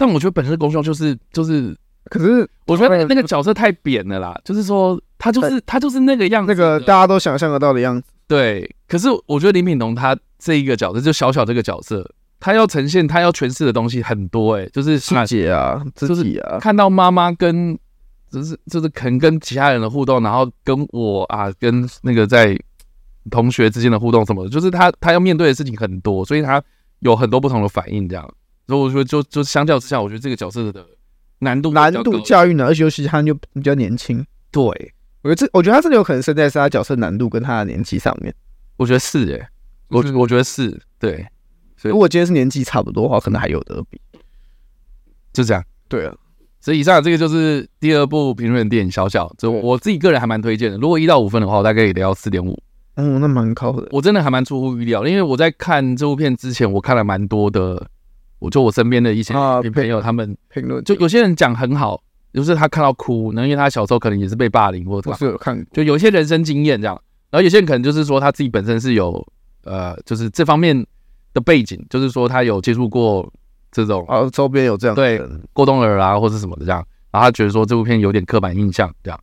但我觉得本身的功效就是就是，可是我觉得那个角色太扁了啦，就是说他就是他就是那个样子，那个大家都想象得到的样子。对，可是我觉得林品彤他这一个角色就小小这个角色，他要呈现，他要诠释的东西很多哎、欸，就是细节啊，就是啊，看到妈妈跟，就是就是可能跟其他人的互动，然后跟我啊，跟那个在同学之间的互动什么的，就是他他要面对的事情很多，所以他有很多不同的反应，这样。所以我觉得就就相较之下，我觉得这个角色的难度难度驾驭呢，而且尤其他就比较年轻。对，我觉得这我觉得他真的有可能是在是他角色难度跟他的年纪上面。我觉得是诶、欸，我我觉得是对。如果今天是年纪差不多的话，可能还有得比。就这样。对啊，所以以上这个就是第二部评论电影小小，就我自己个人还蛮推荐的。如果一到五分的话，我大概也得要四点五。嗯，那蛮高的。我真的还蛮出乎预料，因为我在看这部片之前，我看了蛮多的，我就我身边的一些朋友他们评论，就有些人讲很好，就是他看到哭，那因为他小时候可能也是被霸凌或者我是有看，就有一些人生经验这样。然后有些人可能就是说他自己本身是有呃，就是这方面的背景，就是说他有接触过这种啊，周边有这样对过冬儿啊或者什么的这样，然后他觉得说这部片有点刻板印象这样，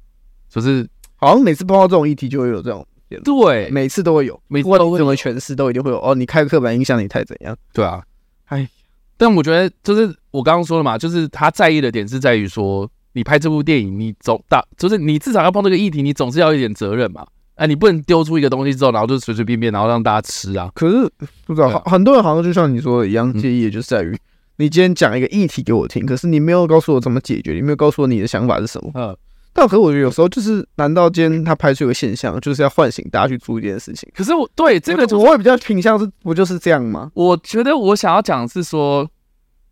就是好像每次碰到这种议题就会有这种，对，每次都会有，每次都会怎么诠释都一定会有哦，你开刻板印象你太怎样？对啊，哎，但我觉得就是我刚刚说了嘛，就是他在意的点是在于说，你拍这部电影，你总大就是你至少要碰这个议题，你总是要有一点责任嘛。哎，你不能丢出一个东西之后，然后就随随便便，然后让大家吃啊。可是不知道，很很多人好像就像你说的一样，介意的就是在于你今天讲一个议题给我听，可是你没有告诉我怎么解决，你没有告诉我你的想法是什么。嗯，但可是我觉得有时候就是，难道今天他拍出一个现象，就是要唤醒大家去做一件事情？可是我对这个我会比较倾向是，不就是这样吗？我觉得我想要讲的是说，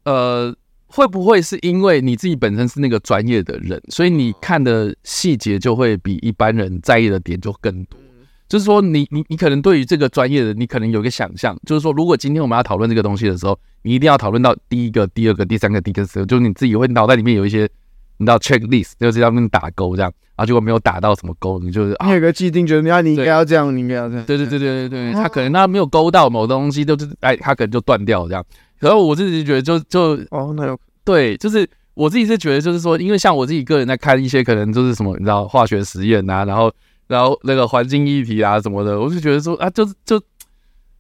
呃。会不会是因为你自己本身是那个专业的人，所以你看的细节就会比一般人在意的点就更多？就是说你，你你你可能对于这个专业的，你可能有一个想象，就是说，如果今天我们要讨论这个东西的时候，你一定要讨论到第一个、第二个、第三个、第四个，就是你自己会脑袋里面有一些，你知道 checklist，就是要跟打勾这样，然后，结果没有打到什么勾，你就是你有个既定觉得，啊你应该要这样，你应该要这样，对对对对对对，他可能他没有勾到某东西，就是哎，他可能就断掉这样。然后我自己觉得就就哦，那有。对，就是我自己是觉得，就是说，因为像我自己个人在看一些可能就是什么，你知道化学实验啊，然后然后那个环境议题啊什么的，我就觉得说啊，就就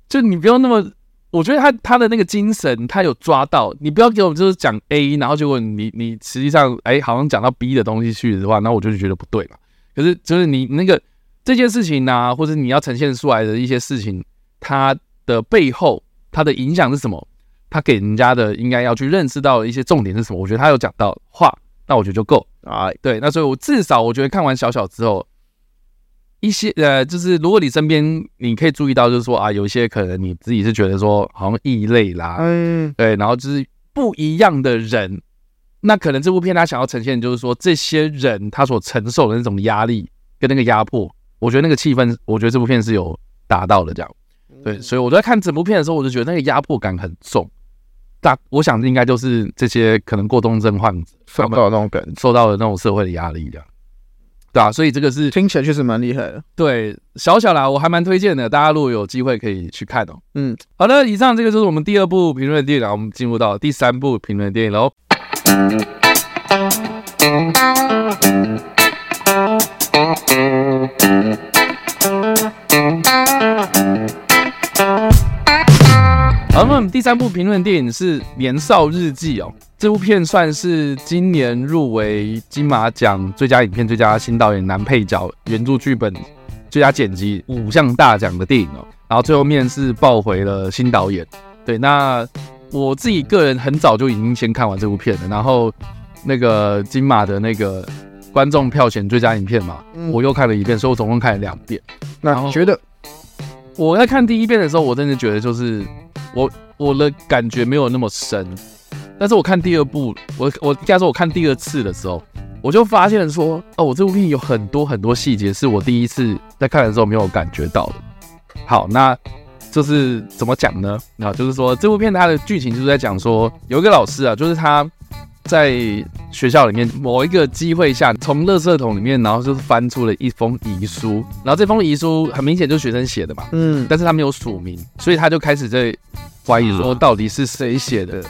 就你不要那么，我觉得他他的那个精神他有抓到，你不要给我就是讲 A，然后结果你你实际上哎好像讲到 B 的东西去的话，那我就觉得不对了。可是就是你那个这件事情啊，或者你要呈现出来的一些事情，它的背后它的影响是什么？他给人家的应该要去认识到的一些重点是什么？我觉得他有讲到话，那我觉得就够啊。对，那所以我至少我觉得看完小小之后，一些呃，就是如果你身边你可以注意到，就是说啊，有一些可能你自己是觉得说好像异类啦，嗯，对，然后就是不一样的人，那可能这部片他想要呈现就是说这些人他所承受的那种压力跟那个压迫，我觉得那个气氛，我觉得这部片是有达到的这样。对，所以我在看整部片的时候，我就觉得那个压迫感很重。大，我想应该就是这些可能过动症患者受到那种感，受到的那种社会的压力，这样，对啊，所以这个是听起来确实蛮厉害的。对，小小啦，我还蛮推荐的，大家如果有机会可以去看哦。嗯，好的，以上这个就是我们第二部评论电影，了我们进入到第三部评论电影喽。好，那么第三部评论电影是《年少日记》哦，这部片算是今年入围金马奖最佳影片、最佳新导演、男配角、原著剧本、最佳剪辑五项大奖的电影哦。然后最后面是抱回了新导演。对，那我自己个人很早就已经先看完这部片了。然后那个金马的那个观众票选最佳影片嘛，我又看了一遍，所以我总共看了两遍。那你觉得？我在看第一遍的时候，我真的觉得就是我我的感觉没有那么深，但是我看第二部，我我应该说我看第二次的时候，我就发现说，哦，我这部片有很多很多细节是我第一次在看的时候没有感觉到的。好，那就是怎么讲呢？那就是说这部片它的剧情就是在讲说，有一个老师啊，就是他。在学校里面某一个机会下，从垃圾桶里面，然后就是翻出了一封遗书，然后这封遗书很明显就是学生写的嘛，嗯，但是他没有署名，所以他就开始在怀疑说到底是谁写的，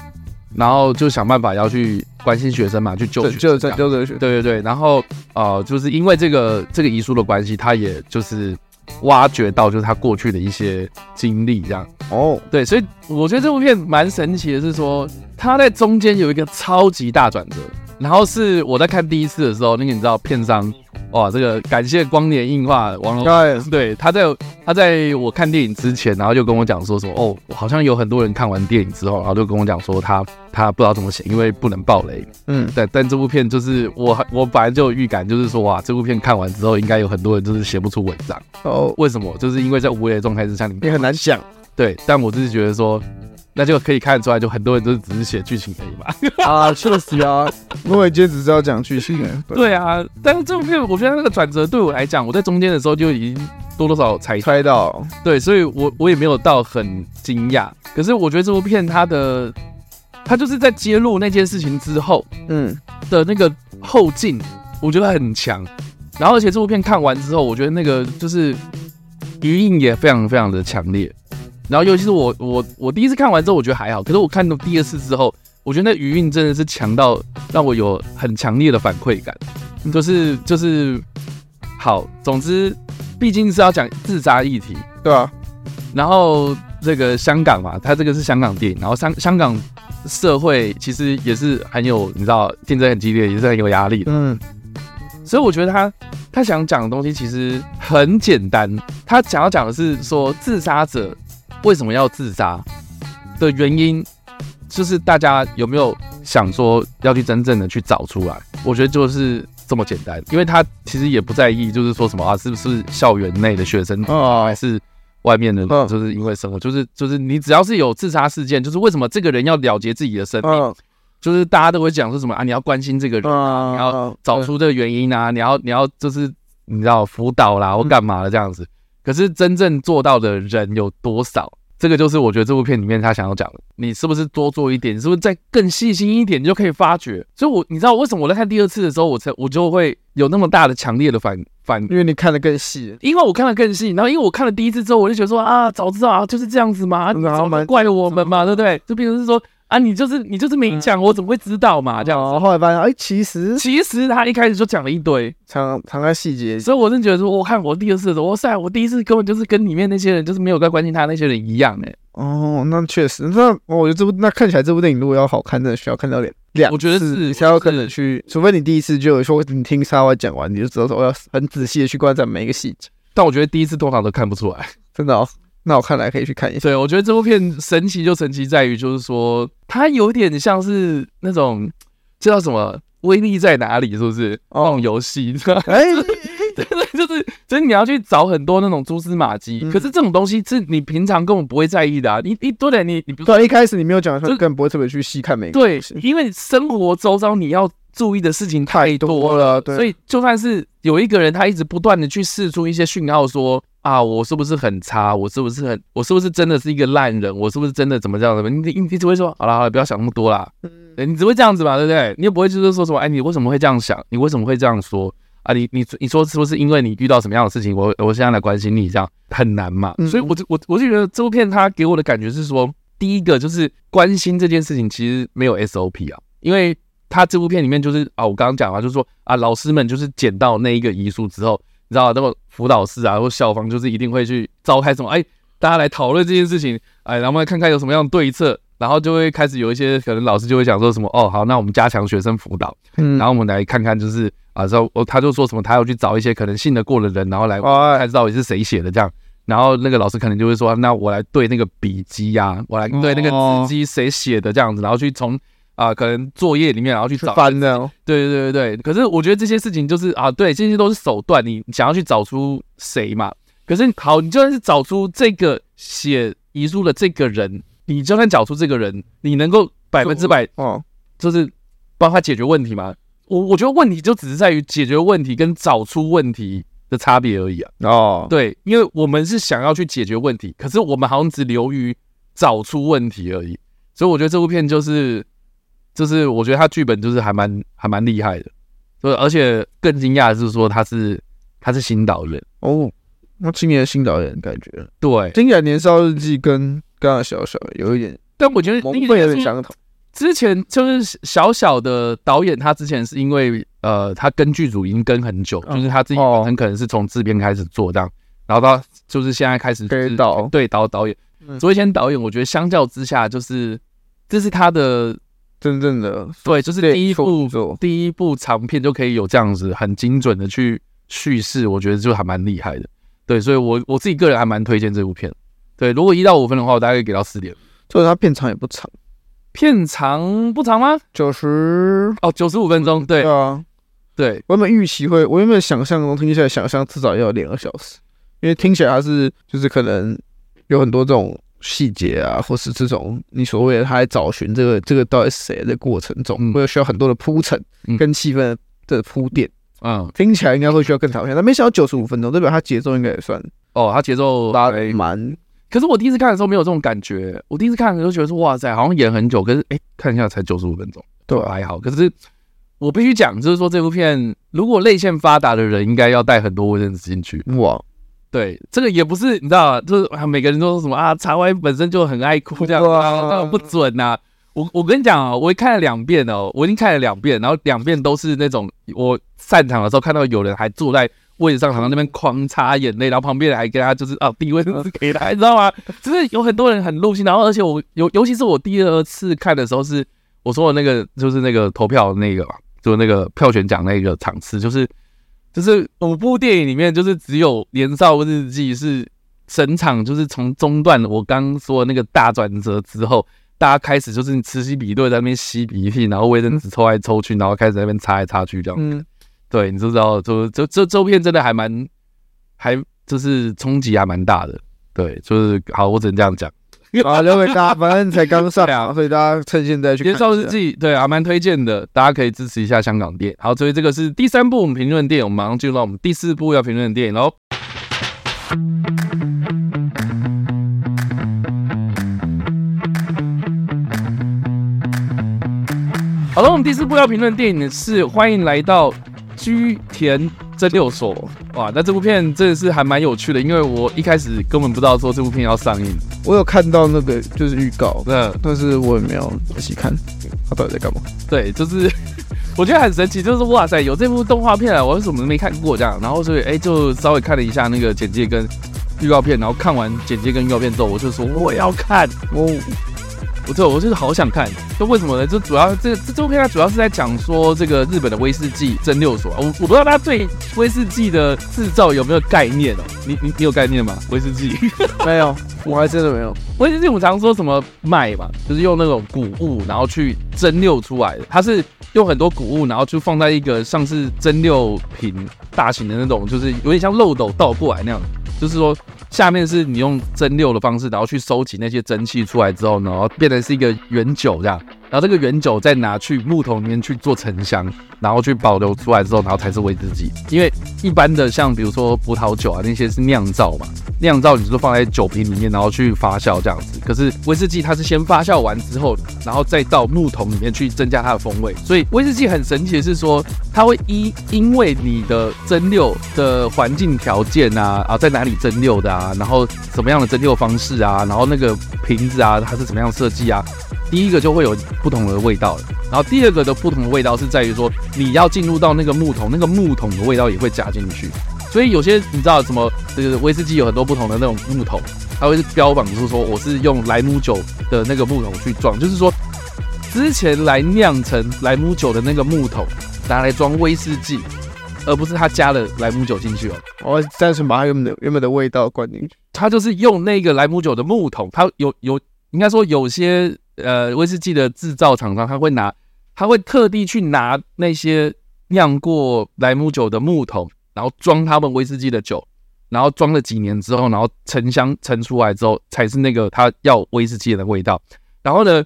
然后就想办法要去关心学生嘛，去救救这个学生，对对对，然后呃，就是因为这个这个遗书的关系，他也就是挖掘到就是他过去的一些经历，这样哦，对，所以我觉得这部片蛮神奇的，是说他在中间有一个超级大转折，然后是我在看第一次的时候，那个你知道片商。哇，这个感谢光年映画王龙，对，他在他在我看电影之前，然后就跟我讲说说哦，好像有很多人看完电影之后，然后就跟我讲说他他不知道怎么写，因为不能爆雷。嗯，但但这部片就是我我本来就有预感，就是说哇，这部片看完之后，应该有很多人就是写不出文章。哦，为什么？就是因为在无雷状态之下，你很难想。对，但我就是觉得说。那就可以看得出来，就很多人都只是写剧情而已嘛。啊，确实啊，因为今天只是要讲剧情。对，对啊，但是这部片我觉得那个转折对我来讲，我在中间的时候就已经多多少少猜猜到。对，所以我我也没有到很惊讶。可是我觉得这部片它的，它就是在揭露那件事情之后，嗯，的那个后劲，我觉得很强。然后而且这部片看完之后，我觉得那个就是余韵也非常非常的强烈。然后，尤其是我，我，我第一次看完之后，我觉得还好。可是我看到第二次之后，我觉得那余韵真的是强到让我有很强烈的反馈感。就是，就是好。总之，毕竟是要讲自杀议题，对啊。然后这个香港嘛，它这个是香港电影。然后香香港社会其实也是很有，你知道，竞争很激烈，也是很有压力的。嗯。所以我觉得他他想讲的东西其实很简单。他想要讲的是说，自杀者。为什么要自杀？的原因，就是大家有没有想说要去真正的去找出来？我觉得就是这么简单，因为他其实也不在意，就是说什么啊，是不是校园内的学生啊，还是外面的，就是因为生活，就是就是你只要是有自杀事件，就是为什么这个人要了结自己的生命，就是大家都会讲说什么啊，你要关心这个人啊，你要找出这个原因啊，你要你要就是你知道辅导啦或干嘛的这样子。可是真正做到的人有多少？这个就是我觉得这部片里面他想要讲的。你是不是多做一点？你是不是再更细心一点，你就可以发觉？所以我，我你知道为什么我在看第二次的时候，我才我就会有那么大的强烈的反反，因为你看得更细。因为我看得更细，然后因为我看了第一次之后，我就觉得说啊，早知道啊就是这样子嘛，然后怪我们嘛，对不对？就比如是说。啊，你就是你就是没讲，我怎么会知道嘛？这样子，哦、后来发现，哎、欸，其实其实他一开始就讲了一堆，藏藏在细节，所以我真觉得说，我看我第二次的时候，哇塞，我第一次根本就是跟里面那些人，就是没有在关心他那些人一样哎。哦，那确实，那我觉得这部那看起来这部电影如果要好看，真的需要看到两两，我觉得是需要跟着去，除非你第一次就有说你听沙歪讲完，你就知道说我要很仔细的去观察每一个细节。但我觉得第一次通常都看不出来，真的哦。那我看来可以去看一下。对，我觉得这部片神奇就神奇在于，就是说它有点像是那种这叫什么威力在哪里，是不是？那种游戏，哎，对对，就是就是你要去找很多那种蛛丝马迹。可是这种东西是你平常根本不会在意的啊。你一对的，你你不对，一开始你没有讲，就根本不会特别去细看每个。对，因为生活周遭你要注意的事情太多了，所以就算是有一个人，他一直不断的去试出一些讯号，说。啊，我是不是很差？我是不是很？我是不是真的是一个烂人？我是不是真的怎么这样子？你你你只会说好了好了，不要想那么多啦。嗯，你只会这样子嘛，对不对？你也不会就是说什么？哎，你为什么会这样想？你为什么会这样说？啊，你你你说是不是因为你遇到什么样的事情？我我现在来关心你，这样很难嘛。所以我就我我就觉得这部片它给我的感觉是说，第一个就是关心这件事情其实没有 SOP 啊，因为他这部片里面就是啊，我刚刚讲了，就是说啊，老师们就是捡到那一个遗书之后。你知道那个辅导室啊，或校方就是一定会去召开什么？哎，大家来讨论这件事情，哎，然后来看看有什么样的对策，然后就会开始有一些可能老师就会讲说什么，哦，好，那我们加强学生辅导，嗯，然后我们来看看就是啊，之后他就说什么，他要去找一些可能信得过的人，然后来看到底是谁写的这样，然后那个老师可能就会说，那我来对那个笔迹呀，我来对那个字迹谁写的这样子，然后去从。啊，可能作业里面，然后去找翻的，对对对对。可是我觉得这些事情就是啊，对，这些都是手段。你想要去找出谁嘛？可是好，你就算是找出这个写遗书的这个人，你就算找出这个人，你能够百分之百哦，就是帮他解决问题吗？我我觉得问题就只是在于解决问题跟找出问题的差别而已啊。哦，对，因为我们是想要去解决问题，可是我们好像只流于找出问题而已。所以我觉得这部片就是。就是我觉得他剧本就是还蛮还蛮厉害的，所以而且更惊讶的是说他是他是新导演。哦，那今年的新导演感觉。对，听起来《年少日记》跟刚刚小小有一点，但我觉得风格有点相同。之前就是小小的导演，他之前是因为呃他跟剧组已经跟很久，就是他自己很可能是从制片开始做这样，然后到就是现在开始就是导对导导演，卓一谦导演，我觉得相较之下，就是这是他的真正的对，就是第一部第一部长片就可以有这样子很精准的去叙事，我觉得就还蛮厉害的。对，所以我我自己个人还蛮推荐这部片。对，如果一到五分的话，我大概给到四点。就是它片长也不长，片长不长吗？九十哦，九十五分钟。对，对啊，对。我原本预期会，我原本想象中听起来想象至少要两个小时，因为听起来它是就是可能有很多这种细节啊，或是这种你所谓的他在找寻这个这个到底是谁的过程中，会、有、需要很多的铺陈跟气氛的铺垫。嗯，听起来应该会需要更长片，但没想到九十五分钟，代表他节奏应该也算哦，他节奏拉得蛮。可是我第一次看的时候没有这种感觉，我第一次看的时候觉得说哇塞，好像演很久，可是哎、欸，看一下才九十五分钟，对，还好。可是我必须讲，就是说这部片如果泪腺发达的人应该要带很多卫生纸进去。哇，对，这个也不是你知道，就是每个人都说什么啊，茶歪本身就很爱哭这样，当然不准呐、啊。我我跟你讲啊，我看了两遍哦，我已经看了两遍，然后两遍都是那种我散场的时候看到有人还坐在位置上，躺在那边狂擦眼泪，然后旁边人还跟他就是啊递卫生纸给他，你知道吗？就是有很多人很入戏，然后而且我尤尤其是我第二次看的时候是我说的那个就是那个投票那个就是那个票选奖那个场次，就是就是五部电影里面就是只有《年少日记》是整场就是从中段我刚说的那个大转折之后。大家开始就是此起彼落在那边吸鼻涕，然后卫生纸抽来抽去，然后开始在那边擦来擦去这样。嗯，对，你就知道，就就这这周片真的还蛮，还就是冲击还蛮大的。对，就是好，我只能这样讲。好，留给大家，反正才刚上 啊，所以大家趁现在去看。年少日记，对，还蛮推荐的，大家可以支持一下香港电影。好，所以这个是第三部我们评论电影，我们马上进入到我们第四部要评论的电影喽。好了，我们第四部要评论电影的是《欢迎来到居田蒸馏所》哇，那这部片真的是还蛮有趣的，因为我一开始根本不知道说这部片要上映，我有看到那个就是预告，那，但是我也没有仔细看，他到底在干嘛？对，就是 我觉得很神奇，就是哇塞，有这部动画片啊，我为什么没看过这样？然后所以哎，就稍微看了一下那个简介跟预告片，然后看完简介跟预告片之后，我就说我要看哦。不错，我就是好想看。就为什么呢？就主要这这这部片它主要是在讲说这个日本的威士忌蒸馏所。我我不知道大家对威士忌的制造有没有概念哦？你你你有概念吗？威士忌 没有，我还真的没有。威士忌我们常说什么麦嘛，就是用那种谷物然后去蒸馏出来的。它是用很多谷物然后就放在一个像是蒸馏瓶大型的那种，就是有点像漏斗倒过来那样。就是说。下面是你用蒸馏的方式，然后去收集那些蒸汽出来之后呢，然后变成是一个原酒这样，然后这个原酒再拿去木桶里面去做陈香，然后去保留出来之后，然后才是威士忌。因为一般的像比如说葡萄酒啊那些是酿造嘛，酿造你就放在酒瓶里面，然后去发酵这样子。可是威士忌它是先发酵完之后，然后再到木桶里面去增加它的风味。所以威士忌很神奇的是说，它会依因为你的蒸馏的环境条件啊啊在哪里蒸馏的。啊，然后什么样的蒸馏方式啊，然后那个瓶子啊，它是怎么样设计啊？第一个就会有不同的味道了，然后第二个的不同的味道是在于说，你要进入到那个木桶，那个木桶的味道也会加进去。所以有些你知道什么，这个威士忌有很多不同的那种木桶，它会标榜就是说我是用莱姆酒的那个木桶去装，就是说之前来酿成莱姆酒的那个木桶拿来装威士忌。而不是他加了莱姆酒进去哦，我单纯把它原本的原本的味道灌进去。他就是用那个莱姆酒的木桶，他有有应该说有些呃威士忌的制造厂商，他会拿他会特地去拿那些酿过莱姆酒的木桶，然后装他们威士忌的酒，然后装了几年之后，然后沉香陈出来之后，才是那个他要威士忌的味道。然后呢，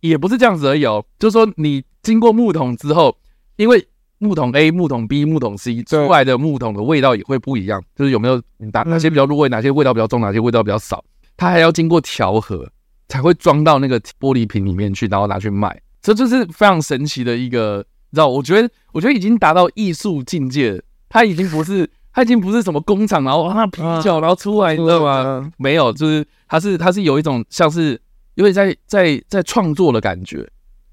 也不是这样子而已哦，就是说你经过木桶之后，因为木桶 A、木桶 B、木桶 C 出来的木桶的味道也会不一样，就是有没有哪哪些比较入味，哪些味道比较重，哪些味道比较少，它还要经过调和才会装到那个玻璃瓶里面去，然后拿去卖。这就是非常神奇的一个，你知道？我觉得，我觉得已经达到艺术境界了。它已经不是，它已经不是什么工厂，然后啊啤酒然后出来，你知道吗？没有，就是它是它是有一种像是因为在在在创作的感觉。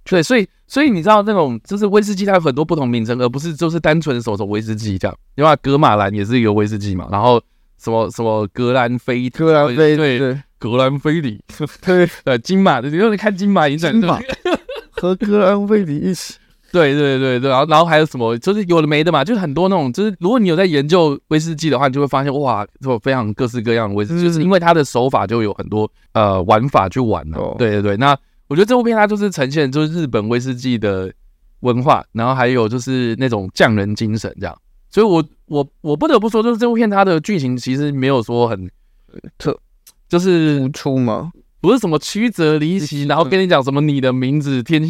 对，所以所以你知道那种就是威士忌，它有很多不同名称，而不是就是单纯的手手威士忌这样。另外，格马兰也是一个威士忌嘛，然后什么什么格兰菲格兰菲对对格兰菲里，对呃金马的，你有看金马影展？金马 和格兰菲里一起。对对对对，然后然后还有什么，就是有的没的嘛，就是很多那种，就是如果你有在研究威士忌的话，你就会发现哇，这种非常各式各样的威士忌，就是因为它的手法就有很多呃玩法去玩了。哦、对对对，那我觉得这部片它就是呈现就是日本威士忌的文化，然后还有就是那种匠人精神这样。所以我我我不得不说，就是这部片它的剧情其实没有说很特，就是突出吗？不是什么曲折离奇，然后跟你讲什么你的名字天气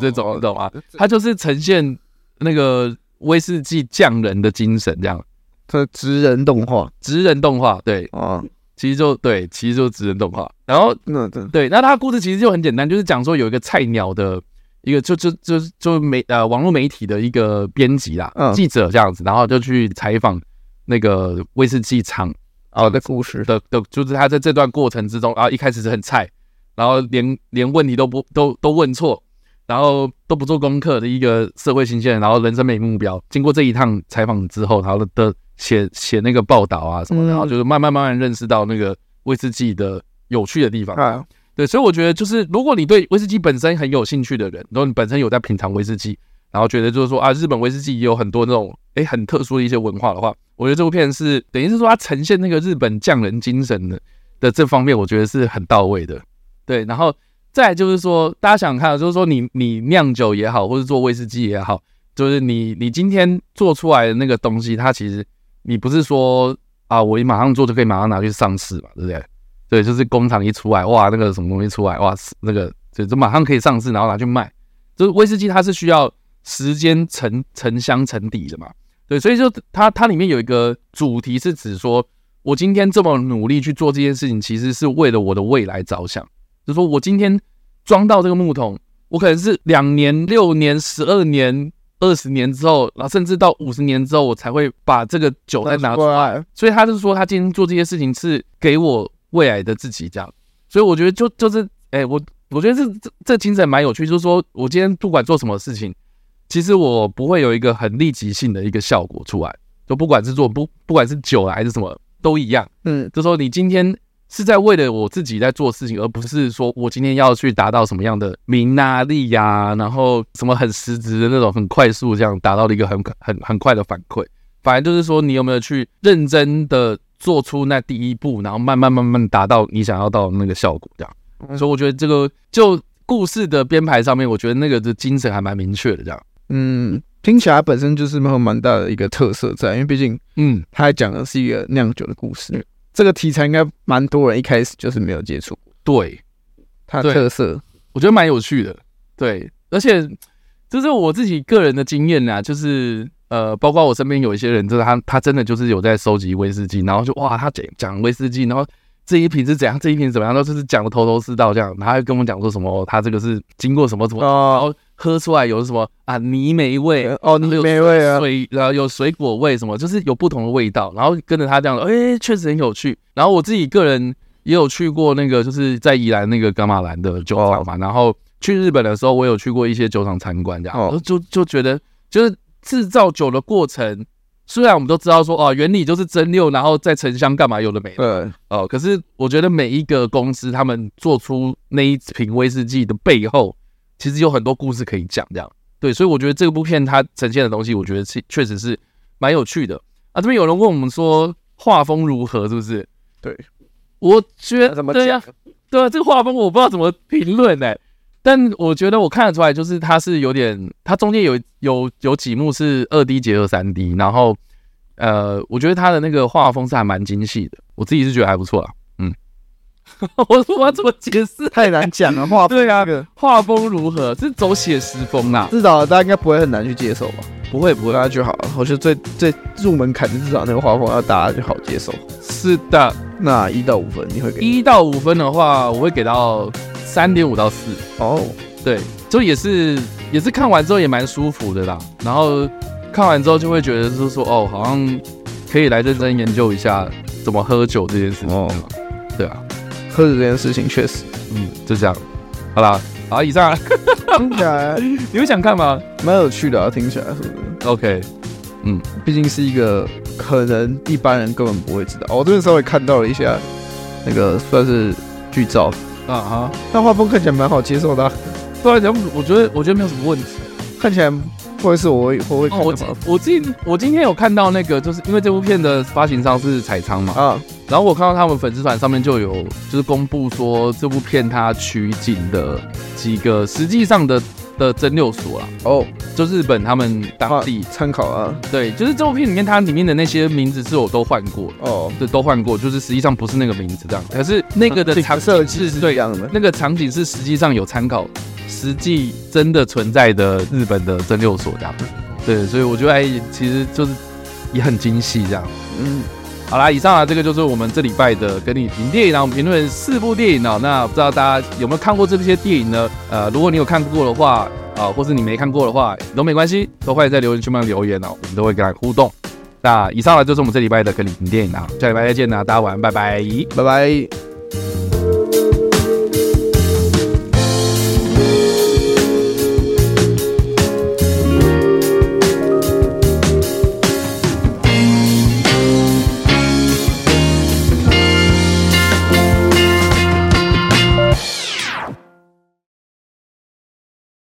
这种，你懂吗？它就是呈现那个威士忌匠人的精神，这样。它职人动画，职人动画，对啊，其实就对，其实就是职人动画。然后，那对，那它故事其实就很简单，就是讲说有一个菜鸟的一个就就就就媒呃网络媒体的一个编辑啦，记者这样子，然后就去采访那个威士忌厂。哦，的故事的的，就是他在这段过程之中，然后一开始是很菜，然后连连问题都不都都问错，然后都不做功课的一个社会新鲜人，然后人生没目标。经过这一趟采访之后，然后的写写那个报道啊什么，然后就是慢慢慢慢认识到那个威士忌的有趣的地方。啊，对，所以我觉得就是如果你对威士忌本身很有兴趣的人，然后你本身有在品尝威士忌，然后觉得就是说啊，日本威士忌也有很多那种诶很特殊的一些文化的话。我觉得这部片是等于是说，它呈现那个日本匠人精神的的这方面，我觉得是很到位的。对，然后再就是说，大家想想看，就是说你你酿酒也好，或者做威士忌也好，就是你你今天做出来的那个东西，它其实你不是说啊，我一马上做就可以马上拿去上市嘛，对不对？对，就是工厂一出来，哇，那个什么东西出来，哇，那个就就马上可以上市，然后拿去卖。就是威士忌，它是需要时间沉沉香沉底的嘛。对，所以就它它里面有一个主题是指说，我今天这么努力去做这件事情，其实是为了我的未来着想。就是说我今天装到这个木桶，我可能是两年、六年、十二年、二十年之后，然后甚至到五十年之后，我才会把这个酒再拿出来。所以他就是说，他今天做这些事情是给我未来的自己这样。所以我觉得就就是，哎，我我觉得这这这精神蛮有趣，就是说我今天不管做什么事情。其实我不会有一个很立即性的一个效果出来，就不管是做不不管是酒还是什么都一样，嗯，就说你今天是在为了我自己在做事情，而不是说我今天要去达到什么样的名啊利呀，然后什么很实质的那种很快速这样达到了一个很很 很快的反馈，反而就是说你有没有去认真的做出那第一步，然后慢慢慢慢达到你想要到的那个效果这样，所以我觉得这个就故事的编排上面，我觉得那个的精神还蛮明确的这样。嗯，听起来本身就是没有蛮大的一个特色在，因为毕竟，嗯，他还讲的是一个酿酒的故事，嗯、这个题材应该蛮多人一开始就是没有接触。对，它的特色，我觉得蛮有趣的。对，而且就是我自己个人的经验啊，就是呃，包括我身边有一些人，就是他他真的就是有在收集威士忌，然后就哇，他讲讲威士忌，然后。这一瓶是怎样？这一瓶怎么样？都是讲的头头是道这样，他还跟我讲说什么？他这个是经过什么什么，然后喝出来有什么啊？泥煤味哦，泥煤味啊，水然后有水果味什么，就是有不同的味道。然后跟着他这样，哎，确实很有趣。然后我自己个人也有去过那个，就是在宜兰那个噶玛兰的酒厂嘛。然后去日本的时候，我有去过一些酒厂参观，这样，就就觉得就是制造酒的过程。虽然我们都知道说哦，原理就是蒸馏，然后再沉香干嘛有的没的。对哦，可是我觉得每一个公司他们做出那一瓶威士忌的背后，其实有很多故事可以讲。这样对，所以我觉得这部片它呈现的东西，我觉得是确实是蛮有趣的。啊，这边有人问我们说画风如何，是不是？对，我觉得对呀，对啊，这个画风我不知道怎么评论哎。但我觉得我看得出来，就是它是有点，它中间有有有几幕是二 D 结合三 D，然后呃，我觉得它的那个画风是还蛮精细的，我自己是觉得还不错啊。嗯，我说我要怎么解释？太难讲了，画风 对啊，画风如何？是走写实风啊，至少大家应该不会很难去接受吧？不会不会，大家就好了。我觉得最最入门槛的至少那个画风要大家就好接受。是的，那一到五分你会给？一到五分的话，我会给到。三点五到四哦，对，就也是也是看完之后也蛮舒服的啦。然后看完之后就会觉得就是说哦，好像可以来认真研究一下怎么喝酒这件事情。哦，对啊，喝酒这件事情确实，嗯，就这样。好啦，好，以上听起来 你会想看吗？蛮有趣的啊，听起来是不是？OK，嗯，毕竟是一个可能一般人根本不会知道。我这边稍微看到了一下，那个算是剧照啊哈，那画风看起来蛮好接受的、啊。对啊，我觉得我觉得没有什么问题，看起来。或者是我会我会看、哦、我我今我今天有看到那个，就是因为这部片的发行商是彩仓嘛，啊，然后我看到他们粉丝团上面就有就是公布说这部片它取景的几个实际上的的蒸馏所啦，哦，就日本他们当地参考啊，对，就是这部片里面它里面的那些名字是我都换过哦，对，都换过，就是实际上不是那个名字这样，可是那个的场设计是对一样的，那个场景是实际上有参考。实际真的存在的日本的蒸馏所这样，对，所以我觉得哎，其实就是也很精细这样。嗯，好啦，以上啊，这个就是我们这礼拜的跟你评电影，然后我们评论四部电影哦。那不知道大家有没有看过这些电影呢？呃，如果你有看过的话，啊、或是你没看过的话，都没关系，都欢迎在留言区帮留言哦，我们都会跟他互动。那以上呢，就是我们这礼拜的跟你评电影啊，下礼拜再见啦，大家晚安，拜拜，拜拜。